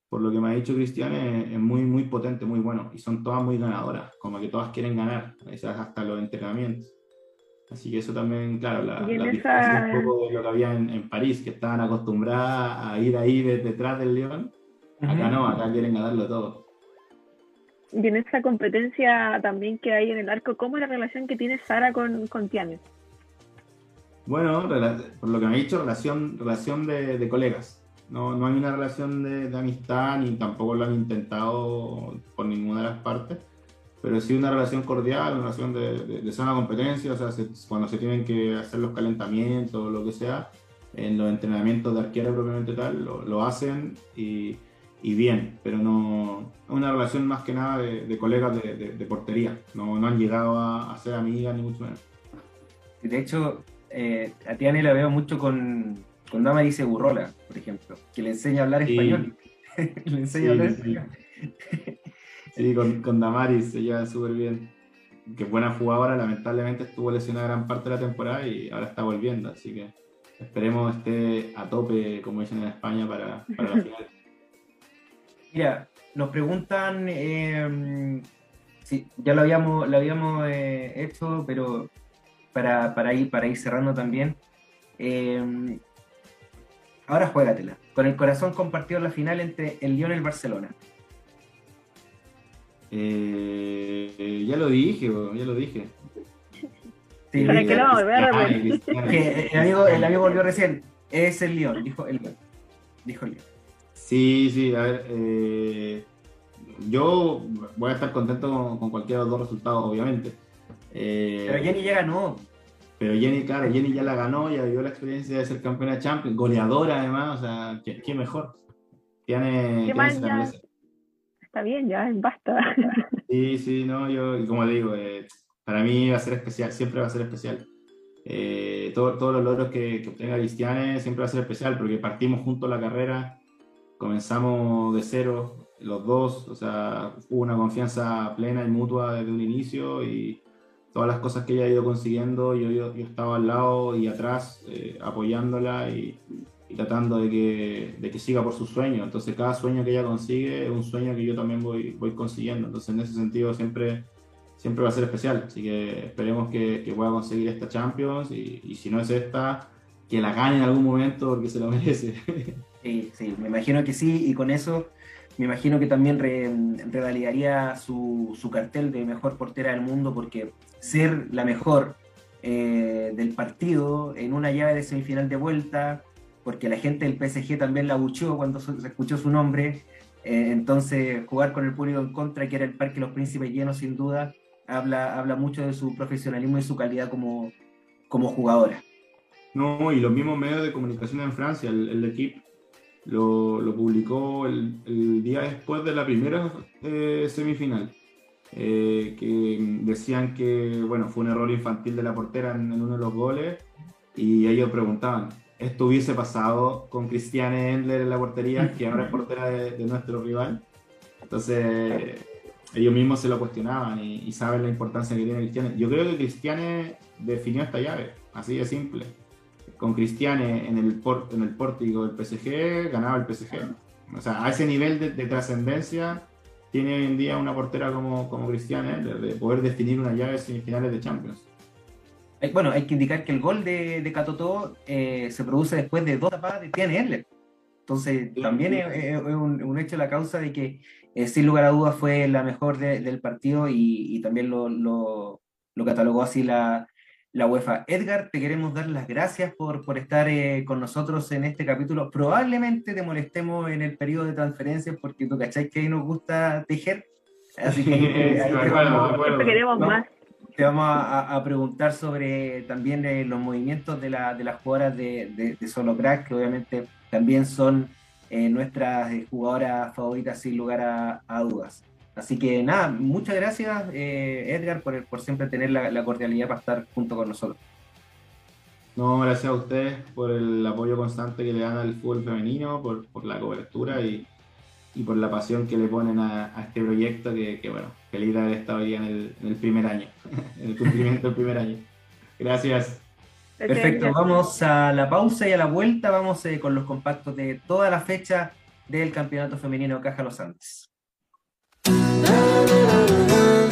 por lo que me ha dicho Cristian, es, muy, muy potente, muy bueno. Y son todas muy ganadoras, como que todas quieren ganar, hasta los entrenamientos. Así que eso también, claro, la, la un poco de lo que había en, París, que estaban acostumbradas a ir ahí detrás del León. Acá no, acá quieren ganarlo todo. Y en esa competencia también que hay en el arco, ¿cómo es la relación que tiene Sara con, con Tiane? Bueno, por lo que me ha dicho, relación, relación de, colegas. No, no, hay una relación de, amistad, ni tampoco lo han intentado por ninguna de las partes, pero sí una relación cordial, una relación de, de, sana competencia, o sea, cuando se tienen que hacer los calentamientos o lo que sea, en los entrenamientos de arquero propiamente tal, lo, lo hacen y, y, bien, pero no una relación más que nada de, colegas de, portería, no, no, han llegado a, ser amigas ni mucho menos. De hecho, eh, a Tiane la veo mucho con, con Damaris Burrola, por ejemplo, que le enseña a hablar español. le enseña a hablar español. sí, con, con Damaris se lleva súper bien. Que buena jugadora, lamentablemente estuvo lesionada gran parte de la temporada y ahora está volviendo, así que esperemos esté a tope, como dicen en España, para, para la final. Mira, nos preguntan, eh, sí, ya lo habíamos, lo habíamos eh, hecho, pero para, para, ir, para ir cerrando también. Eh, ahora juégatela. Con el corazón compartido la final entre el Lyon y el Barcelona. Eh, ya lo dije, ya lo dije. Sí, ¿Para que no? Volver a que el, amigo, el amigo volvió recién. Es el Lyon, dijo el Lyon. Dijo el Lyon. Sí, sí, a ver. Eh, yo voy a estar contento con, con, cualquiera de los dos resultados, obviamente. Eh, pero Jenny ya ganó. Pero Jenny, claro, Jenny ya la ganó, ya vivió la experiencia de ser campeona Champions, goleadora además, o sea, ¿qué, qué mejor? Tiene, ¿Qué tiene ya, Está bien, ya, basta. Sí, sí, no, yo, como digo, eh, para mí va a ser especial, siempre va a ser especial. Eh, todo, todos los logros que, que obtenga Cristiane siempre va a ser especial, porque partimos juntos la carrera, comenzamos de cero, los dos, o sea, hubo una confianza plena y mutua desde un inicio y todas las cosas que ella ha ido consiguiendo, yo, yo, yo estaba al lado y atrás eh, apoyándola y, tratando de que, de que siga por su sueño. Entonces cada sueño que ella consigue es un sueño que yo también voy, voy consiguiendo. Entonces en ese sentido siempre, siempre va a ser especial. Así que esperemos que, que pueda conseguir esta Champions y, si no es esta, que la gane en algún momento porque se lo merece. Sí, me imagino que sí, y con eso me imagino que también re, revalidaría su, cartel de mejor portera del mundo, porque ser la mejor eh, del partido en una llave de semifinal de vuelta, porque la gente del PSG también la buchó cuando se escuchó su nombre, eh, entonces jugar con el público en contra, que era el Parque Los Príncipes lleno sin duda, habla, habla mucho de su profesionalismo y su calidad como, como jugadora. No, y los mismos medios de comunicación en Francia, el equipo lo, lo publicó el, el, día después de la primera eh, semifinal, eh, que decían que bueno, fue un error infantil de la portera en, en, uno de los goles y ellos preguntaban, ¿esto hubiese pasado con Cristiane Endler en la portería, que ahora es portera de, de nuestro rival? Entonces ellos mismos se lo cuestionaban y, y, saben la importancia que tiene Cristiane. Yo creo que Cristiane definió esta llave, así de simple con Cristiane en el, por, en el pórtico del PSG, ganaba el PSG. O sea, a ese nivel de, de trascendencia tiene hoy en día una portera como, como Cristiane, de, de, poder definir una llave semifinales de Champions. Bueno, hay que indicar que el gol de, de Catotó eh, se produce después de dos tapadas de Tiane Erler. Entonces, también. Es, es, un, un, hecho la causa de que, eh, sin lugar a dudas, fue la mejor de, del partido y, y también lo, lo, lo, catalogó así la, la UEFA. Edgar, te queremos dar las gracias por, por estar eh, con nosotros en este capítulo. Probablemente te molestemos en el periodo de transferencias porque tú cacháis que ahí nos gusta tejer. Así que eh, ahí te vamos, queremos vamos, más. Te vamos a, a, preguntar sobre también eh, los movimientos de, la, de las jugadoras de, de, de, Solo Crack, que obviamente también son eh, nuestras jugadoras favoritas sin lugar a, a dudas. Así que nada, muchas gracias eh, Edgar por, por, siempre tener la, la, cordialidad para estar junto con nosotros. No, gracias a ustedes por el apoyo constante que le dan al fútbol femenino, por, por la cobertura y, y, por la pasión que le ponen a, a este proyecto que, que, bueno, feliz de haber estado hoy en el, en el primer año, en el cumplimiento del primer año. Gracias. Perfecto, vamos a la pausa y a la vuelta vamos eh, con los compactos de toda la fecha del Campeonato Femenino Caja Los Andes.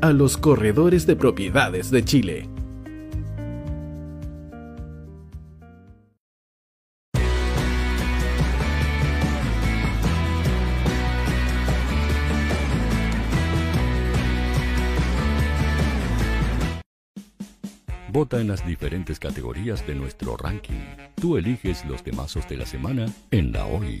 a los corredores de propiedades de Chile. Vota en las diferentes categorías de nuestro ranking. Tú eliges los temazos de la semana en la hoy.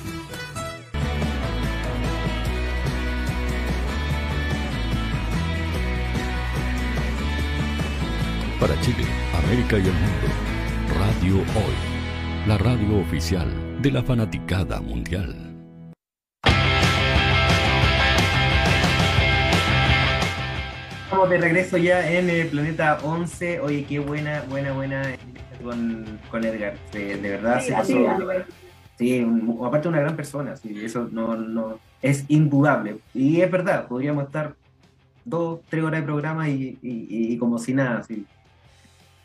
Para Chile, América y el mundo, Radio Hoy, la radio oficial de la fanaticada mundial. Estamos de regreso ya en el planeta 11. Oye, qué buena, buena, buena con, con Edgar. De, verdad se pasó. Sí, aparte una gran persona, sí, eso no, no es indudable. Y es verdad, podríamos estar dos, tres horas de programa y, y, como si nada, sí.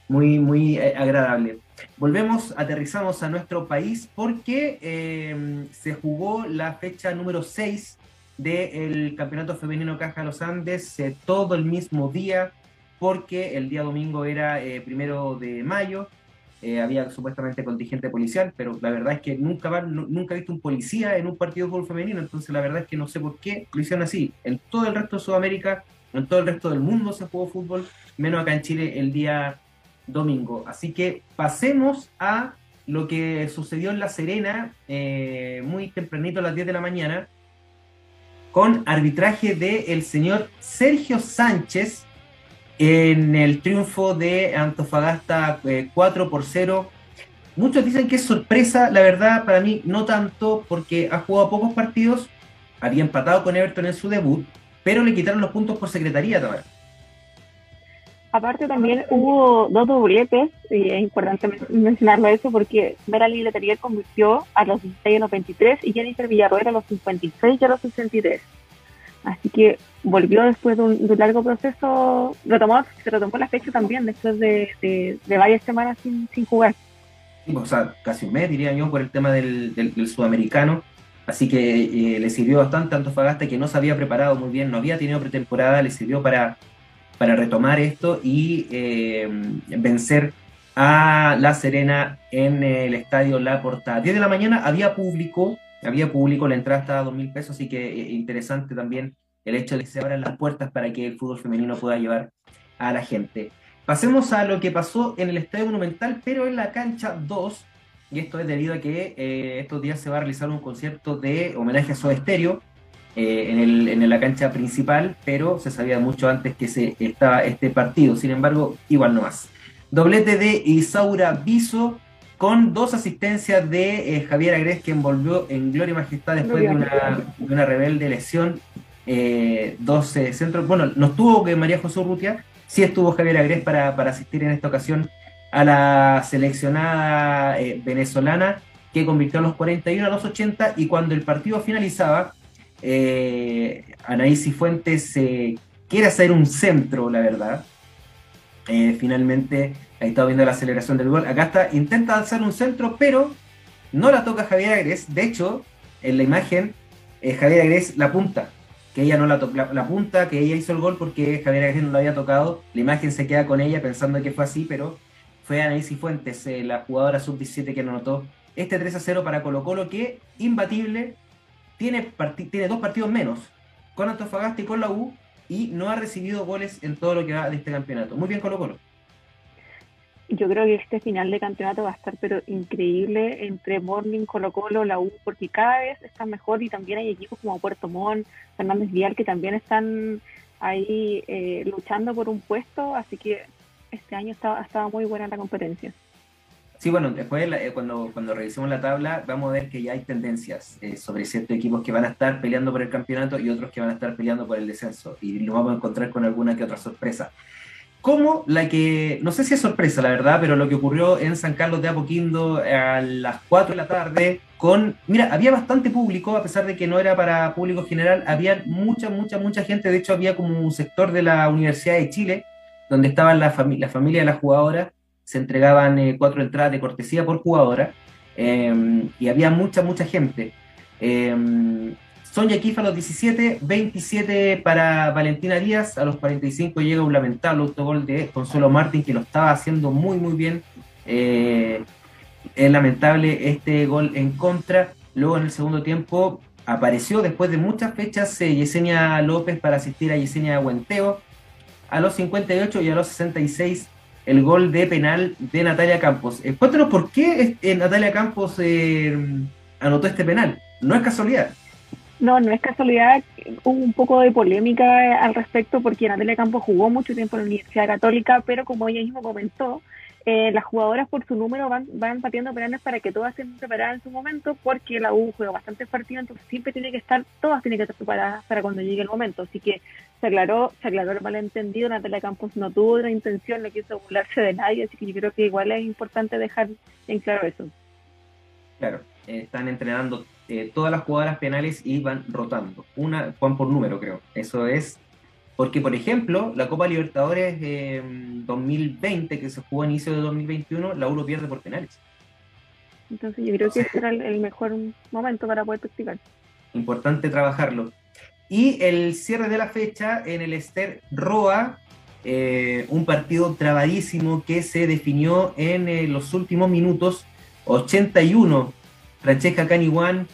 Muy, muy eh, agradable. Volvemos, aterrizamos a nuestro país porque eh, se jugó la fecha número 6 del Campeonato Femenino Caja Los Andes todo el mismo día, porque el día domingo era eh, primero de mayo, eh, había supuestamente contingente policial, pero la verdad es que nunca, nunca he visto un policía en un partido de fútbol femenino, entonces la verdad es que no sé por qué lo hicieron así. En todo el resto de Sudamérica, en todo el resto del mundo se jugó fútbol, menos acá en Chile el día domingo. Así que pasemos a lo que sucedió en La Serena muy tempranito a las 10 de la mañana, con arbitraje del el señor Sergio Sánchez en el triunfo de Antofagasta 4 eh, por 0. Muchos dicen que es sorpresa, la verdad para mí no tanto porque ha jugado pocos partidos, había empatado con Everton en su debut, pero le quitaron los puntos por secretaría también. Aparte también hubo dos dobletes, y es importante mencionarlo eso porque Merali Letelier convirtió a los 16 a los 23 y Jennifer Villarroel a los 56 y a los 63. Así que volvió después de un, largo proceso, retomó, se retomó la fecha también después de, varias semanas sin, jugar. o sea, casi un mes diría yo por el tema del, sudamericano. Así que eh, le sirvió bastante a Antofagasta que no se había preparado muy bien, no había tenido pretemporada, le sirvió para para retomar esto y eh, vencer a La Serena en el estadio La Portada. 10 de la mañana había público, había público, la entrada estaba a 2 mil pesos, así que eh, interesante también el hecho de que se abran las puertas para que el fútbol femenino pueda llevar a la gente. Pasemos a lo que pasó en el Estadio Monumental, pero en la cancha 2, y esto es debido a que eh, estos días se va a realizar un concierto de homenaje a Soda Stereo, eh, en, el, en, la cancha principal, pero se sabía mucho antes que se estaba este partido. Sin embargo, igual no más. Doblete de Isaura Biso con dos asistencias de eh, Javier Agres, que envolvió en gloria y majestad después de una, de una, rebelde lesión. Eh, 12 centros. Bueno, no estuvo que María José Urrutia, sí estuvo Javier Agres para, para asistir en esta ocasión a la seleccionada eh, venezolana que convirtió a los 41 a los 80 y cuando el partido finalizaba, eh, Anaís y Fuentes eh, quiere hacer un centro, la verdad. Eh, finalmente, ahí está viendo la aceleración del gol. Acá está, intenta hacer un centro, pero no la toca Javier Agres. De hecho, en la imagen, eh, Javier Agres la punta, que ella no la toca, la, punta, que ella hizo el gol porque Javier Agres no lo había tocado. La imagen se queda con ella pensando que fue así, pero fue Anaís y Fuentes, la jugadora sub-17 que anotó este 3 a 0 para Colo Colo, que imbatible tiene, tiene dos partidos menos con Antofagasta y con la U y no ha recibido goles en todo lo que va de este campeonato. Muy bien Colo Colo. Yo creo que este final de campeonato va a estar pero increíble entre Morning, Colo Colo, la U, porque cada vez está mejor y también hay equipos como Puerto Montt, Fernández Vial que también están ahí eh, luchando por un puesto, así que este año estaba, estaba muy buena la competencia. Sí, bueno, después eh, cuando, cuando revisemos la tabla vamos a ver que ya hay tendencias eh, sobre ciertos equipos que van a estar peleando por el campeonato y otros que van a estar peleando por el descenso. Y lo vamos a encontrar con alguna que otra sorpresa. Como la que, no sé si es sorpresa la verdad, pero lo que ocurrió en San Carlos de Apoquindo a las 4 de la tarde con, mira, había bastante público, a pesar de que no era para público general, había mucha, mucha, mucha gente, de hecho había como un sector de la Universidad de Chile, donde estaban la, la familia de las jugadoras, se entregaban eh, cuatro entradas de cortesía por jugadora em, y había mucha, mucha gente. Eh, Sonia Kifa a los 17, 27 para Valentina Díaz, a los 45 llega un lamentable autogol de Consuelo Martín que lo estaba haciendo muy, muy bien. Eh, es lamentable este gol en contra. Luego en el segundo tiempo apareció después de muchas fechas Yesenia López para asistir a Yesenia Huenteo. A los 58 y a los 66 el gol de penal de Natalia Campos. Eh, cuéntanos por qué eh, Natalia Campos eh, anotó este penal. No es casualidad. No, no es casualidad. Hubo un poco de polémica al respecto porque Natalia Campos jugó mucho tiempo en la Universidad Católica, pero como ella misma comentó, eh, las jugadoras por su número van, van pateando penales para que todas estén preparadas en su momento, porque la U juega bastante partido, entonces siempre tiene que estar, todas tienen que estar preparadas para cuando llegue el momento. Así que se aclaró, se aclaró el malentendido, Natalia Campos no tuvo otra intención, no quiso burlarse de nadie, así que yo creo que igual es importante dejar en claro eso. Claro, están entrenando eh, todas las jugadoras penales y van rotando, una, van por número creo, eso es porque, por ejemplo, la Copa Libertadores de 2020, que se jugó a inicio de 2021, la U pierde por penales. Entonces yo creo que ese era el mejor momento para poder practicar. Importante trabajarlo. Y el cierre de la fecha en el Ester Roa, eh, un partido trabadísimo que se definió en eh, los últimos minutos. 81, Francesca Caniguan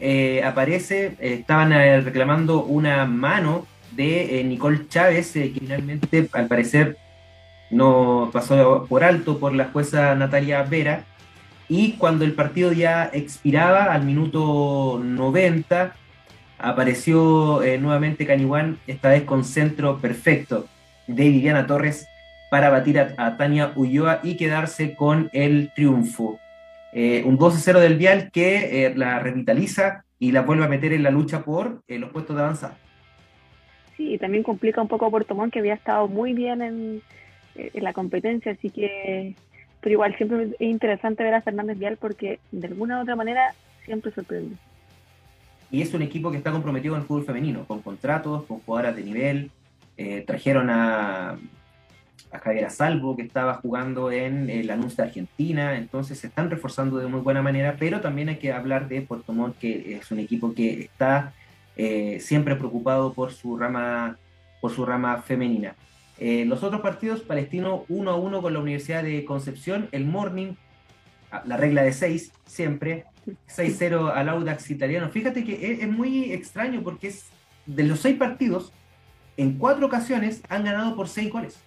eh, aparece, estaban reclamando una mano de eh, Nicole Chávez, eh, que finalmente al parecer no pasó por alto por la jueza Natalia Vera. Y cuando el partido ya expiraba, al minuto 90, apareció eh, nuevamente Caniguán, esta vez con centro perfecto de Viviana Torres para batir a, Tania Ulloa y quedarse con el triunfo. un 12-0 del Vial que la revitaliza y la vuelve a meter en la lucha por los puestos de avanzada. Sí, y también complica un poco Puerto Montt, que había estado muy bien en, la competencia, así que, pero igual siempre es interesante ver a Fernández Vial porque de alguna u otra manera siempre sorprende. Y es un equipo que está comprometido con el fútbol femenino, con contratos, con jugadoras de nivel. Eh, trajeron a, a Javier Salvo, que estaba jugando en el anuncio de Argentina, entonces se están reforzando de muy buena manera, pero también hay que hablar de Puerto Montt, que es un equipo que está eh, siempre preocupado por su rama, por su rama femenina. Eh, los otros partidos, Palestino 1 a 1 con la Universidad de Concepción, el Morning, ah, la regla de 6, siempre, 6-0 al Audax italiano. Fíjate que es, muy extraño porque es de los seis partidos, en cuatro ocasiones han ganado por seis goles.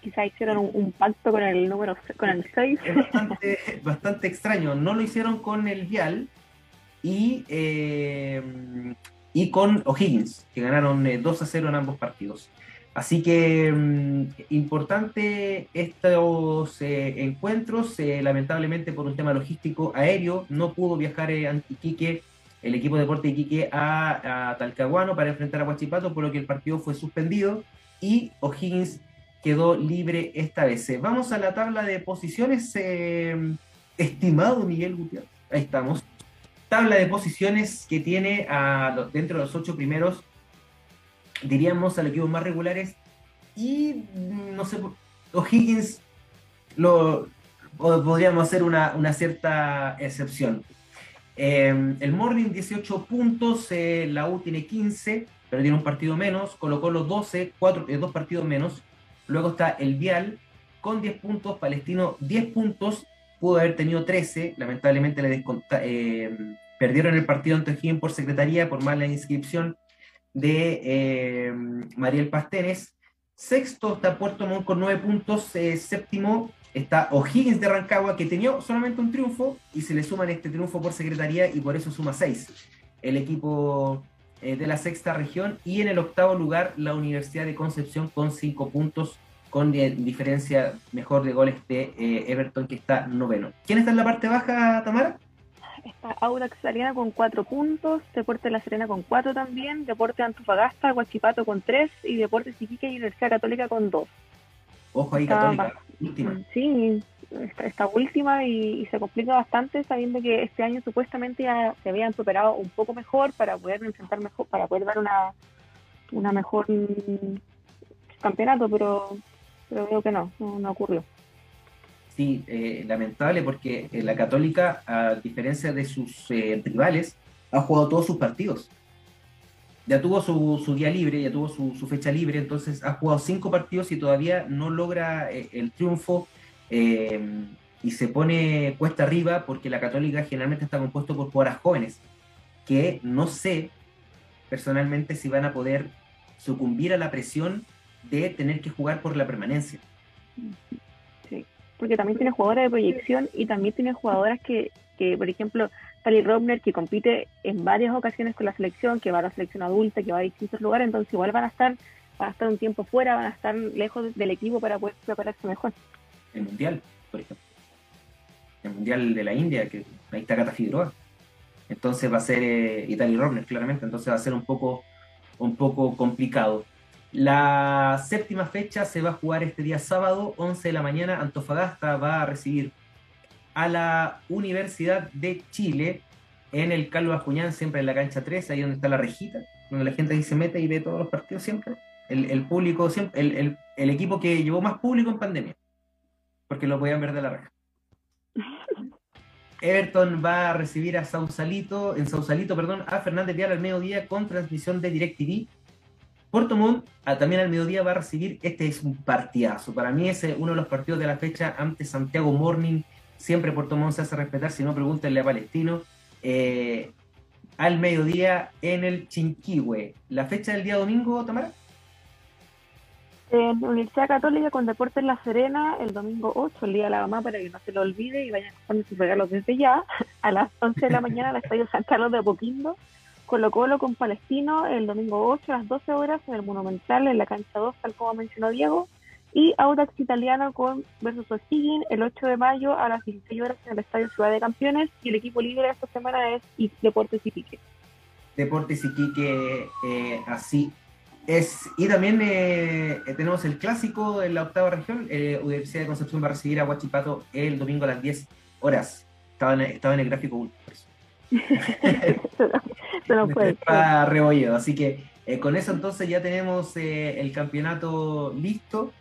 Quizá hicieron un, pacto con el número con el 6. Es bastante, bastante extraño. No lo hicieron con el Vial, y, eh, y con O'Higgins, que ganaron 2 eh, a 0 en ambos partidos. Así que mm, importante estos eh, encuentros, lamentablemente por un tema logístico aéreo, no pudo viajar eh, el equipo de deporte de Iquique a, Talcahuano para enfrentar a Huachipato, por lo que el partido fue suspendido y O'Higgins quedó libre esta vez. Vamos a la tabla de posiciones, estimado Miguel Gutiérrez. Ahí estamos tabla de posiciones que tiene a, dentro de los ocho primeros, diríamos, al equipo más regulares. Y no sé, O'Higgins lo podríamos hacer una, cierta excepción. Em, el Morning 18 puntos, eh, la U tiene 15, pero tiene un partido menos, colocó los 12, cuatro, dos partidos menos. Luego está el Vial con 10 puntos, Palestino 10 puntos, pudo haber tenido 13, lamentablemente le eh, perdieron el partido ante O'Higgins por secretaría por mala inscripción de eh, Mariel Pastenes. Sexto está Puerto Montt con 9 puntos. Eh, séptimo está O'Higgins de Rancagua, que tenía solamente un triunfo y se le suman este triunfo por secretaría y por eso suma 6 el equipo de la sexta región. Y en el octavo lugar, la Universidad de Concepción con 5 puntos con diferencia mejor de goles de eh, Everton, que está noveno. ¿Quién está en la parte baja, Tamara? Está Audax Aliana con cuatro puntos, Deporte La Serena con cuatro también, Deporte Antofagasta, Guachipato con tres y Deporte Iquique y Universidad Católica con dos. Ojo ahí, Católica, última. Sí, está, última y, se complica bastante sabiendo que este año supuestamente ya se habían superado un poco mejor para poder enfrentar mejor, para poder dar una, una mejor mm, campeonato, pero pero veo que no, no, ocurrió. Sí, eh, lamentable porque eh, la Católica, a diferencia de sus eh, rivales, ha jugado todos sus partidos. Ya tuvo su, su día libre, ya tuvo su, su, fecha libre, entonces ha jugado cinco partidos y todavía no logra el triunfo y se pone cuesta arriba porque la Católica generalmente está compuesto por jugadoras jóvenes que no sé personalmente si van a poder sucumbir a la presión de tener que jugar por la permanencia. Sí, porque también tiene jugadoras de proyección y también tiene jugadoras que, que por ejemplo, Tali Robner, que compite en varias ocasiones con la selección, que va a la selección adulta, que va a distintos lugares, entonces igual van a estar van a estar un tiempo fuera, van a estar lejos del equipo para poder prepararse mejor. El Mundial, por ejemplo. El Mundial de la India, que ahí está Cata Figueroa. Entonces va a ser eh, Italy Robner, claramente. Entonces va a ser un poco, un poco complicado. La séptima fecha se va a jugar este día sábado, 11 de la mañana. Antofagasta va a recibir a la Universidad de Chile en el Carlos Acuñán, siempre en la cancha 3, ahí donde está la rejita, donde la gente ahí se mete y ve todos los partidos siempre. El, público, siempre, el, el, equipo que llevó más público en pandemia, porque lo podían ver de la reja. Everton va a recibir a Sausalito, en Sausalito, perdón, a Fernández Vial al mediodía con transmisión de DirecTV. Puerto Montt también al mediodía va a recibir, este es un partidazo, para mí es uno de los partidos de la fecha ante Santiago Morning, siempre Puerto Montt se hace respetar, si no pregúntenle a Palestino, eh, al mediodía en el Chinquihue. ¿La fecha del día domingo, Tamara? En Universidad Católica con Deportes La Serena, el domingo 8, el día de la mamá, para que no se lo olvide y vayan a sus regalos desde ya, a las 11 de la mañana al Estadio San Carlos de Apoquindo. Colo Colo con Palestino el domingo 8 a las 12 horas en el Monumental, en la cancha 2, tal como mencionó Diego y Audax Italiano con versus O'Higgins el 8 de mayo a las 16 horas en el Estadio Ciudad de Campeones y el equipo libre esta semana es Deportes Iquique. Deportes Iquique, eh, así es. Y también eh, tenemos el clásico en la octava región, eh, Universidad de Concepción va a recibir a Huachipato el domingo a las 10 horas. Estaba en, estaba en el gráfico 1. se no puede. Está rebolledo, así que con eso entonces ya tenemos el campeonato listo.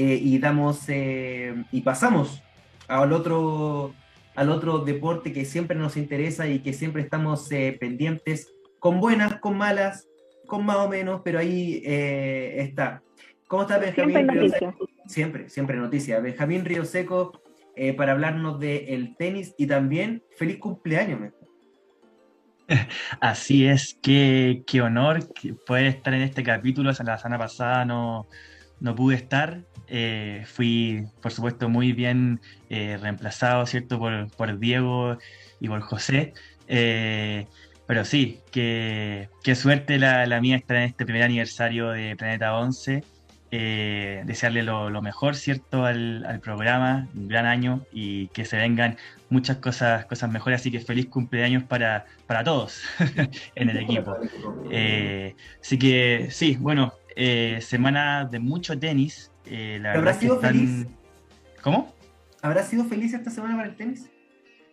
Eh, y damos eh, y pasamos al otro al otro deporte que siempre nos interesa y que siempre estamos eh, pendientes, con buenas, con malas, con más o menos, pero ahí está. ¿Cómo está Benjamín? Siempre noticia. Siempre, siempre noticia. Benjamín Río Seco para hablarnos del tenis y también feliz cumpleaños. Así es, qué, qué honor poder estar en este capítulo. La semana pasada no, no pude estar, eh, fui, por supuesto, muy bien eh, reemplazado, ¿cierto?, por, Diego y por José. Eh, pero sí, qué, suerte la, mía estar en este primer aniversario de Planeta 11. Desearle lo, mejor, ¿cierto?, al, programa, un gran año y que se vengan muchas cosas, cosas mejores. Así que feliz cumpleaños para, para todos en el equipo. así que sí, bueno, semana de mucho tenis. Eh, ¿Habrá sido feliz? ¿Cómo? ¿Habrá sido feliz esta semana para el tenis?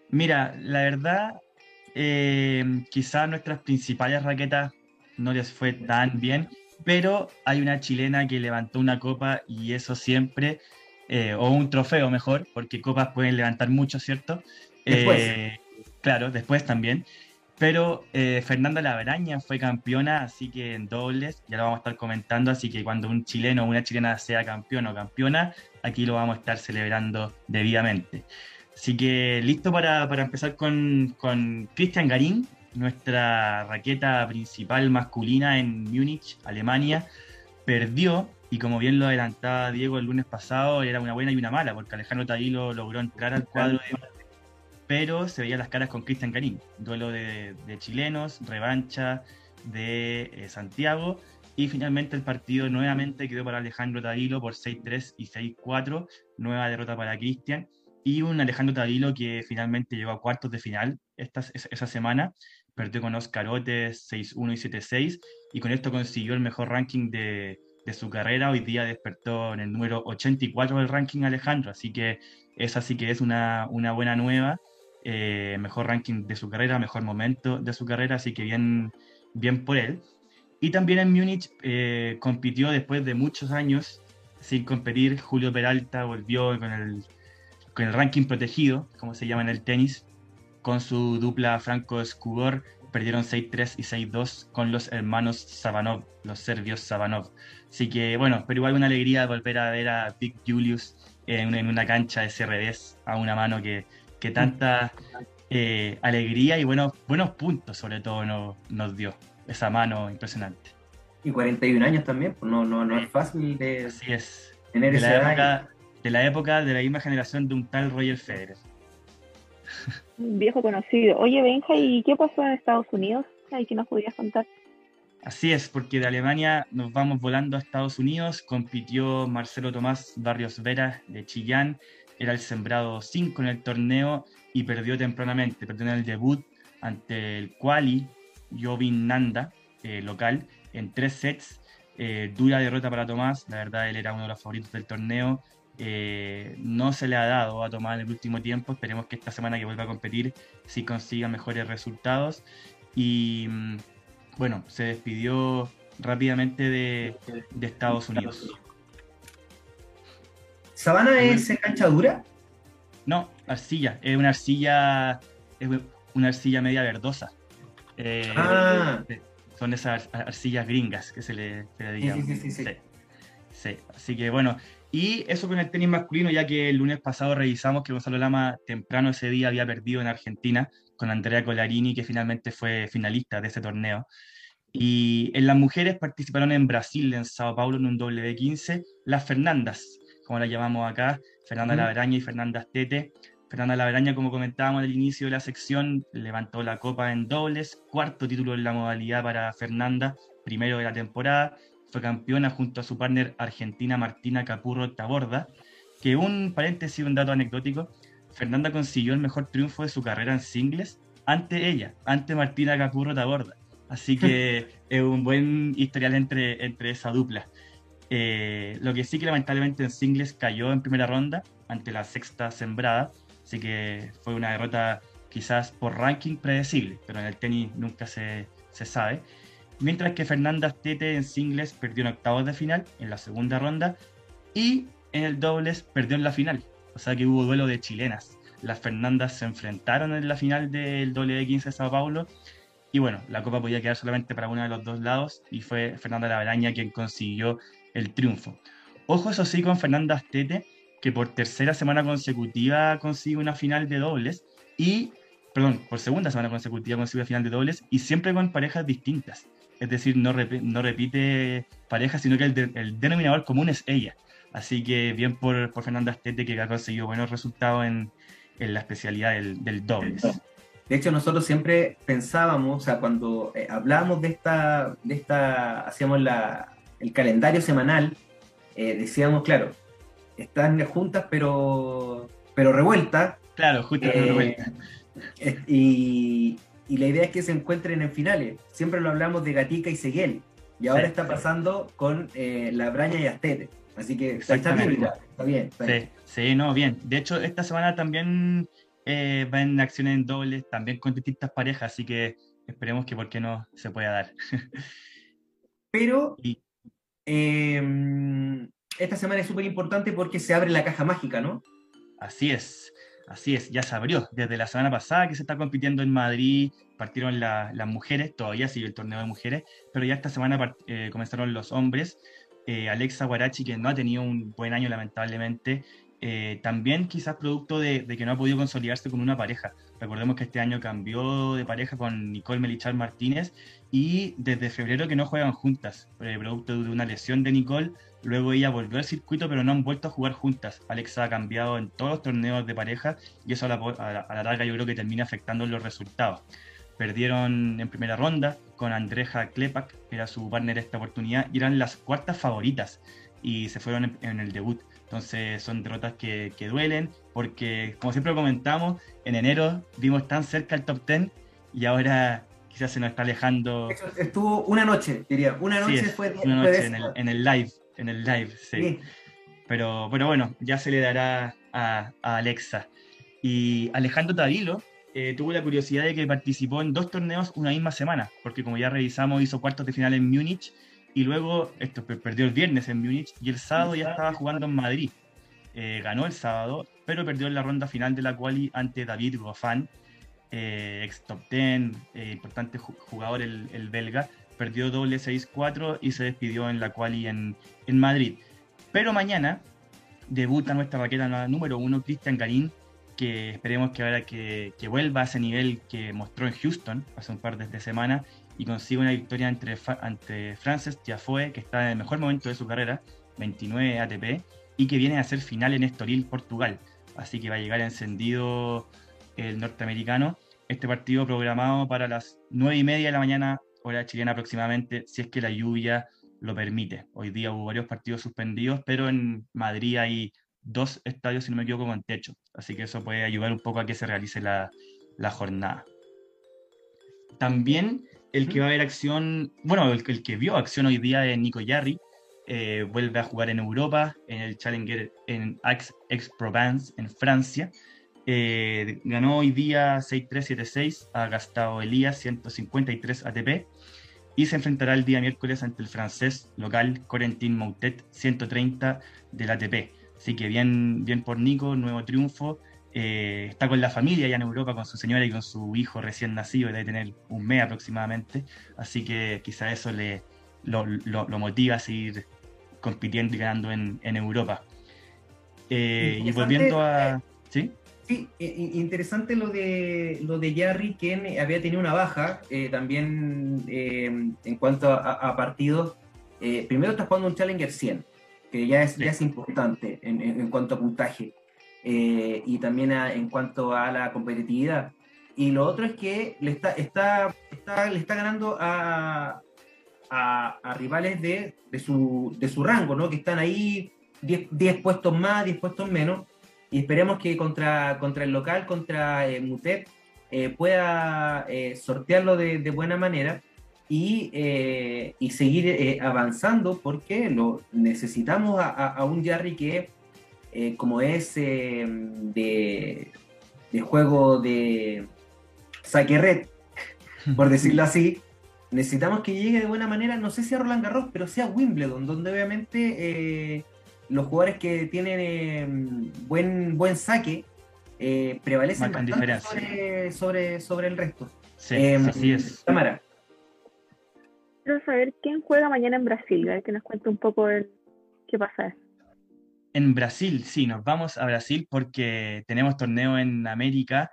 Mira, la verdad, eh, quizás nuestras principales raquetas no les fue tan bien, pero hay una chilena que levantó una copa y eso siempre, eh, o un trofeo mejor, porque copas pueden levantar mucho, ¿cierto? Después. claro, después también. Pero eh, Fernanda Laveraña fue campeona, así que en dobles, ya lo vamos a estar comentando, así que cuando un chileno o una chilena sea campeón o campeona, aquí lo vamos a estar celebrando debidamente. Así que listo para, empezar con, con Cristian Garín, nuestra raqueta principal masculina en Múnich, Alemania, perdió y como bien lo adelantaba Diego el lunes pasado, era una buena y una mala, porque Alejandro Tadilo logró entrar al cuadro de pero se veían las caras con Cristian Garín, duelo de, chilenos, revancha de eh, Santiago, y finalmente el partido nuevamente quedó para Alejandro Tadilo por 6-3 y 6-4, nueva derrota para Cristian, y un Alejandro Tadilo que finalmente llegó a cuartos de final esta, esa semana, perdió con Oscar Otes 6-1 y 7-6, y con esto consiguió el mejor ranking de, de su carrera, hoy día despertó en el número 84 del ranking Alejandro, así que esa sí que es una, una buena nueva eh, mejor ranking de su carrera, mejor momento de su carrera, así que bien, bien por él. Y también en Múnich eh, compitió después de muchos años sin competir. Julio Peralta volvió con el, con el ranking protegido, como se llama en el tenis, con su dupla Franco Skugor. Perdieron 6-3 y 6-2 con los hermanos Sabanov, los serbios Sabanov. Así que bueno, pero igual una alegría volver a ver a Big Julius en, en una cancha de CRDs a una mano que que tanta eh, alegría y buenos, buenos puntos sobre todo nos dio esa mano impresionante. Y 41 años también, pues no, no, no es fácil de Así es. tener de la época, De la época de la misma generación de un tal Roger Federer. Un viejo conocido. Oye, Benja, ¿y qué pasó en Estados Unidos? ¿Y qué nos podrías contar? Así es, porque de Alemania nos vamos volando a Estados Unidos. Compitió Marcelo Tomás Barrios Vera de Chillán, era el sembrado 5 en el torneo y perdió tempranamente. Perdió en el debut ante el Quali Jovin Nanda, eh, local, en tres sets. Eh, dura derrota para Tomás, la verdad él era uno de los favoritos del torneo. Eh, no se le ha dado a Tomás en el último tiempo. Esperemos que esta semana que vuelva a competir sí consiga mejores resultados. Y mm, bueno, se despidió rápidamente de, Estados Unidos. ¿Sabana es cancha dura? No, arcilla. Es una arcilla, es una arcilla media verdosa. Eh, ah. Son esas arcillas gringas que se le, se Sí, sí, sí, Así que bueno, y eso con el tenis masculino, ya que el lunes pasado revisamos que Gonzalo Lama temprano ese día había perdido en Argentina con Andrea Colarini, que finalmente fue finalista de ese torneo. Y en las mujeres participaron en Brasil, en Sao Paulo, en un W15, las Fernandas, como las llamamos acá, Fernanda Laveraña y Fernanda Astete. Fernanda Laveraña, como comentábamos al inicio de la sección, levantó la copa en dobles, cuarto título en la modalidad para Fernanda, primero de la temporada, fue campeona junto a su partner argentina Martina Capurro Taborda, que un paréntesis, un dato anecdótico, Fernanda consiguió el mejor triunfo de su carrera en singles ante ella, ante Martina Capurro Taborda. Así que es un buen historial entre, entre esa dupla. Eh, lo que sí que lamentablemente en singles cayó en primera ronda ante la sexta sembrada, así que fue una derrota quizás por ranking predecible, pero en el tenis nunca se, se sabe. Mientras que Fernanda Tete en singles perdió en octavos de final, en la segunda ronda, y en el dobles perdió en la final. O sea que hubo duelo de chilenas. Las Fernandas se enfrentaron en la final del doble de 15 de Sao Paulo y bueno, la copa podía quedar solamente para uno de los dos lados y fue Fernanda Laveraña quien consiguió el triunfo. Ojo eso sí con Fernanda Astete, que por tercera semana consecutiva consigue una final de dobles y, perdón, por segunda semana consecutiva consigue una final de dobles y siempre con parejas distintas. Es decir, no, no repite parejas, sino que el, denominador común es ella. Así que bien por, por Fernanda Astete que ha conseguido buenos resultados en, en la especialidad del, del dobles. De hecho, nosotros siempre pensábamos, o sea, cuando eh, hablábamos de esta, de esta, hacíamos la, el calendario semanal, eh, decíamos, claro, están juntas pero, pero revueltas. Claro, juntas pero eh, revueltas. Y, y, la idea es que se encuentren en finales. Siempre lo hablamos de Gatica y Seguel. Y ahora está pasando con la Braña y Astete. Así que está bien, está bien. sí, sí, no, bien. De hecho, esta semana también eh, va en acciones en dobles, también con distintas parejas, así que esperemos que por qué no se pueda dar. Pero em, esta semana es súper importante porque se abre la caja mágica, ¿no? Así es, así es, ya se abrió. Desde la semana pasada que se está compitiendo en Madrid, partieron las mujeres, todavía sigue el torneo de mujeres, pero ya esta semana eh, comenzaron los hombres. Eh, Alexa Guarachi, que no ha tenido un buen año lamentablemente, eh, también quizás producto de, que no ha podido consolidarse con una pareja. Recordemos que este año cambió de pareja con Nicole Melichar Martínez y desde febrero que no juegan juntas, producto de una lesión de Nicole. Luego ella volvió al circuito, pero no han vuelto a jugar juntas. Alexa ha cambiado en todos los torneos de pareja y eso a la, a la larga yo creo que termina afectando los resultados. Perdieron en primera ronda con Andreja Klepak, que era su partner esta oportunidad, y eran las cuartas favoritas y se fueron en el debut. Entonces son derrotas que, duelen porque, como siempre comentamos, en enero vimos tan cerca el top 10 y ahora quizás se nos está alejando. Estuvo una noche, diría. Una noche fue, una noche en, el, live, en el live, sí. Pero, pero bueno, ya se le dará a, Alexa. Y Alejandro Tavilo eh, tuvo la curiosidad de que participó en dos torneos una misma semana, porque como ya revisamos, hizo cuartos de final en Múnich y luego esto perdió el viernes en Múnich y el sábado ya estaba jugando en Madrid. Eh, ganó el sábado, pero perdió en la ronda final de la quali ante David Goffin, eh, ex top 10, eh, importante jugador el, belga. Perdió doble 6-4 y se despidió en la quali en, en Madrid. Pero mañana debuta nuestra raqueta número uno, Cristian Garín, que esperemos que ahora que, que, vuelva a ese nivel que mostró en Houston hace un par de semanas y consigue una victoria entre, ante Frances Tiafoe, que está en el mejor momento de su carrera, 29 ATP, y que viene a ser final en Estoril, Portugal. Así que va a llegar encendido el norteamericano. Este partido programado para las 9 y media de la mañana, hora chilena aproximadamente, si es que la lluvia lo permite. Hoy día hubo varios partidos suspendidos, pero en Madrid hay dos estadios, si no me equivoco, con techo. Así que eso puede ayudar un poco a que se realice la, la jornada. También el que va a ver acción, bueno, el, el que vio acción hoy día es Nico Yarri, eh, vuelve a jugar en Europa, en el Challenger en Aix-Provence, en Francia. Eh, ganó hoy día 6-3-7-6, ha gastado Elías 153 ATP y se enfrentará el día miércoles ante el francés local Corentin Moutet 130 del ATP. Así que bien, bien por Nico, nuevo triunfo. Eh, está con la familia ya en Europa, con su señora y con su hijo recién nacido, debe tener un mes aproximadamente. Así que quizá eso le, lo, lo, motiva a seguir compitiendo y ganando en, en Europa. Eh, y volviendo a... ¿Sí? Sí, interesante lo de lo de Jarry, que había tenido una baja eh, también eh, en cuanto a, partidos. primero está jugando un Challenger 100, que ya es, ya es importante en, en, cuanto a puntaje y también en cuanto a la competitividad. Y lo otro es que le está, está, está le está ganando a, a, rivales de, de, su, de su rango, ¿no? que están ahí 10 puestos más, 10 puestos menos, y esperemos que contra, contra el local, contra eh, Mutet, eh, pueda eh, sortearlo de, de, buena manera y, eh, y seguir avanzando porque lo necesitamos a, a un Jarry que, como es de, de, juego de saque red, por decirlo así, necesitamos que llegue de buena manera, no sé si a Roland Garros, pero sea Wimbledon, donde obviamente eh, los jugadores que tienen eh, buen, buen saque eh, prevalecen bastante sobre, sobre, sobre, el resto. Sí, em, así es. Cámara. Quiero saber quién juega mañana en Brasil, que nos cuente un poco el, qué pasa. En Brasil, sí, nos vamos a Brasil porque tenemos torneo en América.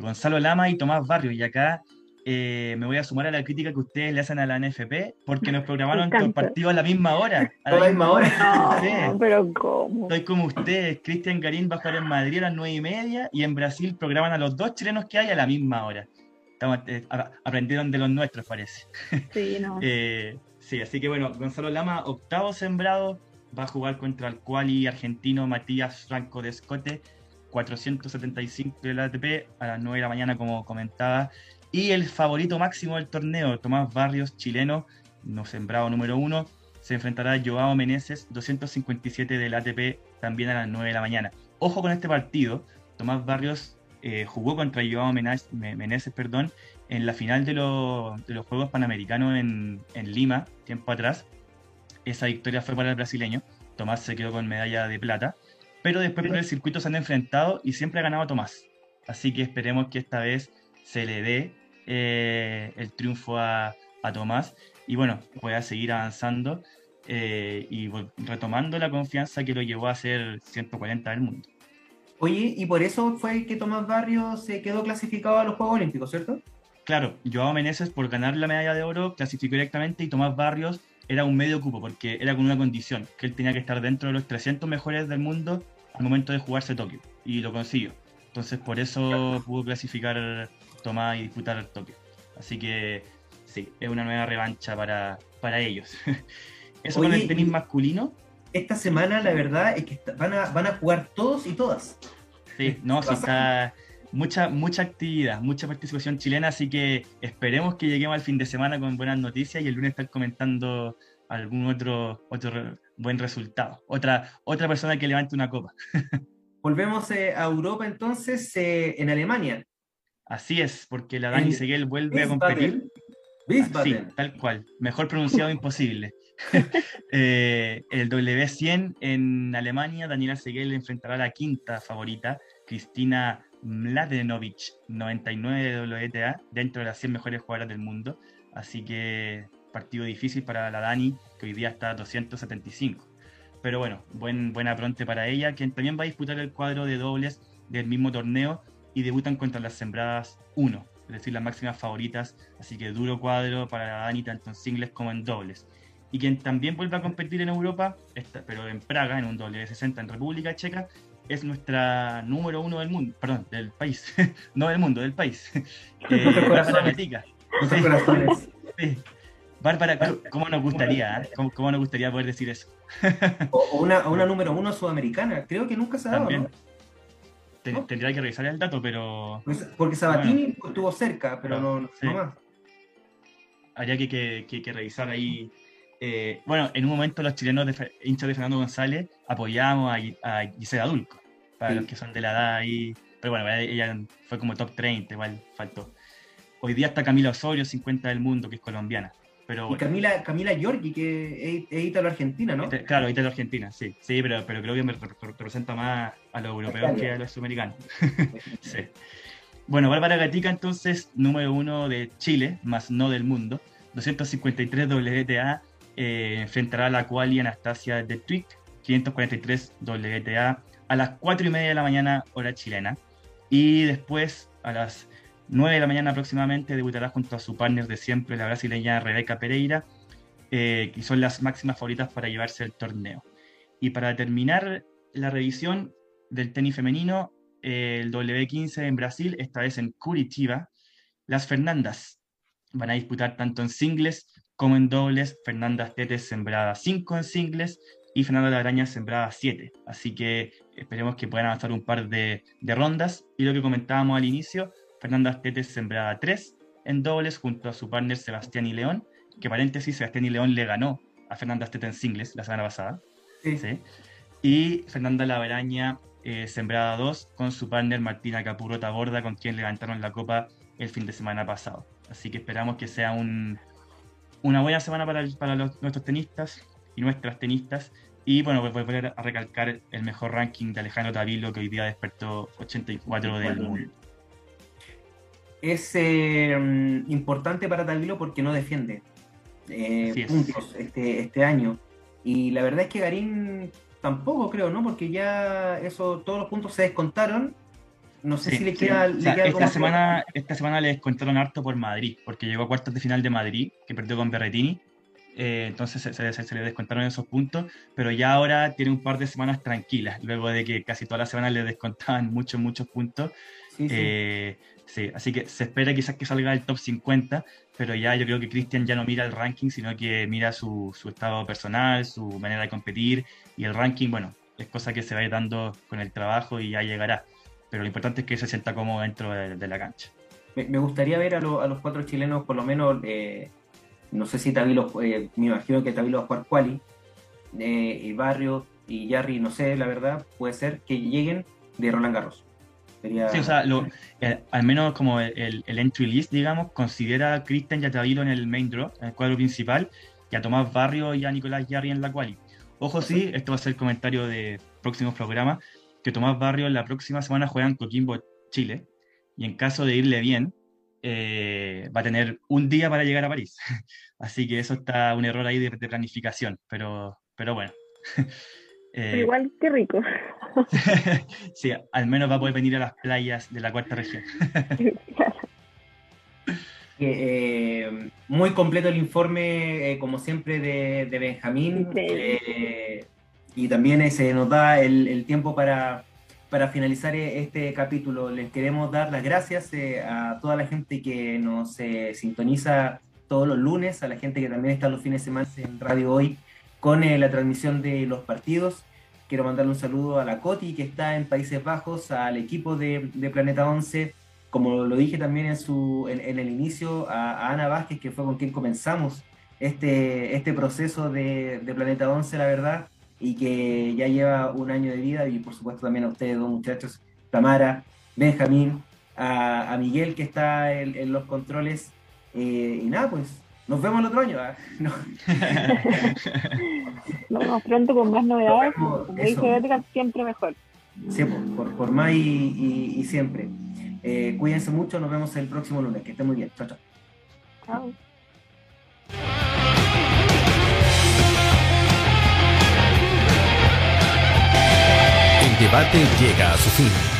Gonzalo Lama y Tomás Barrio, y acá eh, me voy a sumar a la crítica que ustedes le hacen a la NFP porque nos programaron los partidos a la misma hora. A la, misma hora. No, pero ¿cómo? Estoy como ustedes. Cristian Garín va a jugar en Madrid a las nueve y media y en Brasil programan a los dos chilenos que hay a la misma hora. Estamos, eh, aprendieron de los nuestros, parece. Sí, no. Eh, sí, así que bueno, Gonzalo Lama, octavo sembrado, va a jugar contra el quali argentino Matías Franco de Escote, 475 del ATP a las 9 de la mañana, como comentaba. Y el favorito máximo del torneo, Tomás Barrios, chileno, no sembrado número uno, se enfrentará a Joao Meneses, 257 del ATP, también a las 9 de la mañana. Ojo con este partido, Tomás Barrios eh, jugó contra Joao Meneses perdón, en la final de, de los Juegos Panamericanos en, en, Lima, tiempo atrás. Esa victoria fue para el brasileño. Tomás se quedó con medalla de plata. Pero después por el circuito se han enfrentado y siempre ha ganado Tomás. Así que esperemos que esta vez se le dé eh, el triunfo a, Tomás y bueno, pueda seguir avanzando eh, y retomando la confianza que lo llevó a ser 140 del mundo. Oye, y por eso fue que Tomás Barrios se quedó clasificado a los Juegos Olímpicos, ¿cierto? Claro, Joao Meneses por ganar la medalla de oro clasificó directamente y Tomás Barrios era un medio cupo porque era con una condición, que él tenía que estar dentro de los 300 mejores del mundo al momento de jugarse Tokio y lo consiguió. Entonces por eso pudo clasificar tomar y disputar el Tokio. Así que sí, es una nueva revancha para, para ellos. Eso con el tenis masculino. Esta semana la verdad es que van a, van a jugar todos y todas. Sí, no, sí está mucha, mucha actividad, mucha participación chilena, así que esperemos que lleguemos al fin de semana con buenas noticias y el lunes estar comentando algún otro, otro buen resultado. Otra, otra persona que levante una copa. Volvemos eh, a Europa entonces, eh, en Alemania. Así es, porque la Dani Seguel vuelve a competir. Sí, tal cual. Mejor pronunciado imposible. Eh, el W100 en Alemania, Daniela Seguel enfrentará a la quinta favorita, Cristina Mladenovic, 99 de WTA, dentro de las 100 mejores jugadoras del mundo. Así que partido difícil para la Dani, que hoy día está a 275. Pero bueno, buen, buena pronte para ella, quien también va a disputar el cuadro de dobles del mismo torneo y debutan contra las sembradas 1, es decir, las máximas favoritas, así que duro cuadro para Dani tanto en singles como en dobles. Y quien también vuelve a competir en Europa, pero en Praga, en un doble de 60 en República Checa, es nuestra número uno del mundo, perdón, del país, no del mundo, del país. Eh, Bárbara, ¿cómo nos gustaría? Eh? ¿Cómo, nos gustaría poder decir eso? o, una, una, número uno sudamericana, creo que nunca se ha dado, ¿no? Tendría que revisar el dato, pero. Pues, porque Sabatini estuvo cerca, pero no, no más. Habría que, que, que, revisar ahí. Eh, bueno, en un momento los chilenos de, hinchas de Fernando González apoyamos a, a Gisela Dulco, para los que son de la edad ahí. Pero bueno, ella fue como top 30, igual faltó. Hoy día está Camila Osorio, 50 del mundo, que es colombiana. Pero, y Camila, Camila Giorgi, que es, italo-argentina, ¿no? Este, claro, italo-argentina, sí. Sí, pero, pero creo que me representa más a los europeos que a los sudamericanos. sí. Bueno, Bárbara Gatica, entonces, número uno de Chile, más no del mundo. 253 WTA, eh, enfrentará a la quali Anastasia de Twig, 543 WTA, a las 4 y media de la mañana, hora chilena. Y después, a las 9 de la mañana aproximadamente, debutará junto a su partner de siempre, la brasileña Rebeca Pereira, eh, que son las máximas favoritas para llevarse el torneo. Y para terminar la revisión del tenis femenino, el W15 en Brasil, esta vez en Curitiba, las Fernandas van a disputar tanto en singles como en dobles. Fernanda Tetes sembrada 5 en singles y Fernanda Araña sembrada 7. Así que esperemos que puedan avanzar un par de, de rondas. Y lo que comentábamos al inicio, Fernanda Astete sembrada 3 en dobles junto a su partner Sebastián y León, que paréntesis, Sebastián y León le ganó a Fernanda Astete en singles la semana pasada. Sí. Y Fernanda Laveraña eh, sembrada 2 con su partner Martina Capurota Borda, con quien levantaron la copa el fin de semana pasado. Así que esperamos que sea un, una buena semana para, para nuestros tenistas y nuestras tenistas. Y bueno, voy a volver a recalcar el mejor ranking de Alejandro Tavilo, que hoy día despertó 84 del mundo es eh, importante para Tavilo porque no defiende eh, puntos este, este año. Y la verdad es que Garín tampoco creo, ¿no? Porque ya eso, todos los puntos se descontaron. No sé si le queda, esta, semana, esta semana le descontaron harto por Madrid, porque llegó a cuartos de final de Madrid, que perdió con Berretini. Eh, entonces se, se, le descontaron esos puntos, pero ya ahora tiene un par de semanas tranquilas, luego de que casi todas las semanas le descontaban muchos, muchos puntos. Sí, Sí, así que se espera quizás que salga el top 50, pero ya yo creo que Cristian ya no mira el ranking, sino que mira su, su, estado personal, su manera de competir y el ranking, bueno, es cosa que se va a ir dando con el trabajo y ya llegará. Pero lo importante es que se sienta cómodo dentro de, la cancha. Me, gustaría ver a, a, los cuatro chilenos, por lo menos, eh, no sé si Tavilo, eh, me imagino que Tavilo va a jugar quali, eh, y Barrio y Jarry, no sé, la verdad, puede ser que lleguen de Roland Garros. Sí, o sea, eh, al menos como el, entry list, digamos, considera a Cristian Yatavilo en el main draw, en el cuadro principal, y a Tomás Barrio y a Nicolás Yarri en la quali. Ojo, sí, esto va a ser el comentario de próximos programas, que Tomás Barrio la próxima semana juega en Coquimbo, Chile, y en caso de irle bien, eh, va a tener un día para llegar a París. Así que eso está un error ahí de, de planificación, pero, pero bueno. Eh, igual que rico. sí, al menos va a poder venir a las playas de la cuarta región. Eh, muy completo el informe, eh, como siempre, de, Benjamín. y también se nos da el, tiempo para, para, finalizar este capítulo. Les queremos dar las gracias a toda la gente que nos sintoniza todos los lunes, a la gente que también está los fines de semana en Radio Hoy con eh, la transmisión de los partidos. Quiero mandarle un saludo a la Coti, que está en Países Bajos, al equipo de, Planeta 11, como lo dije también en, su, en, el inicio, a, Ana Vázquez, que fue con quien comenzamos este, este proceso de, Planeta 11, la verdad, y que ya lleva un año de vida, y por supuesto también a ustedes dos muchachos, Tamara, Benjamín, a, Miguel, que está en, los controles, eh, y nada, pues nos vemos el otro año. ¿eh? No. Nos vemos pronto con más novedades. Como dice siempre mejor. Siempre, por, por más y, siempre. Eh, cuídense mucho, nos vemos el próximo lunes. Que estén muy bien. Chao, chao. Chao. El debate llega a su fin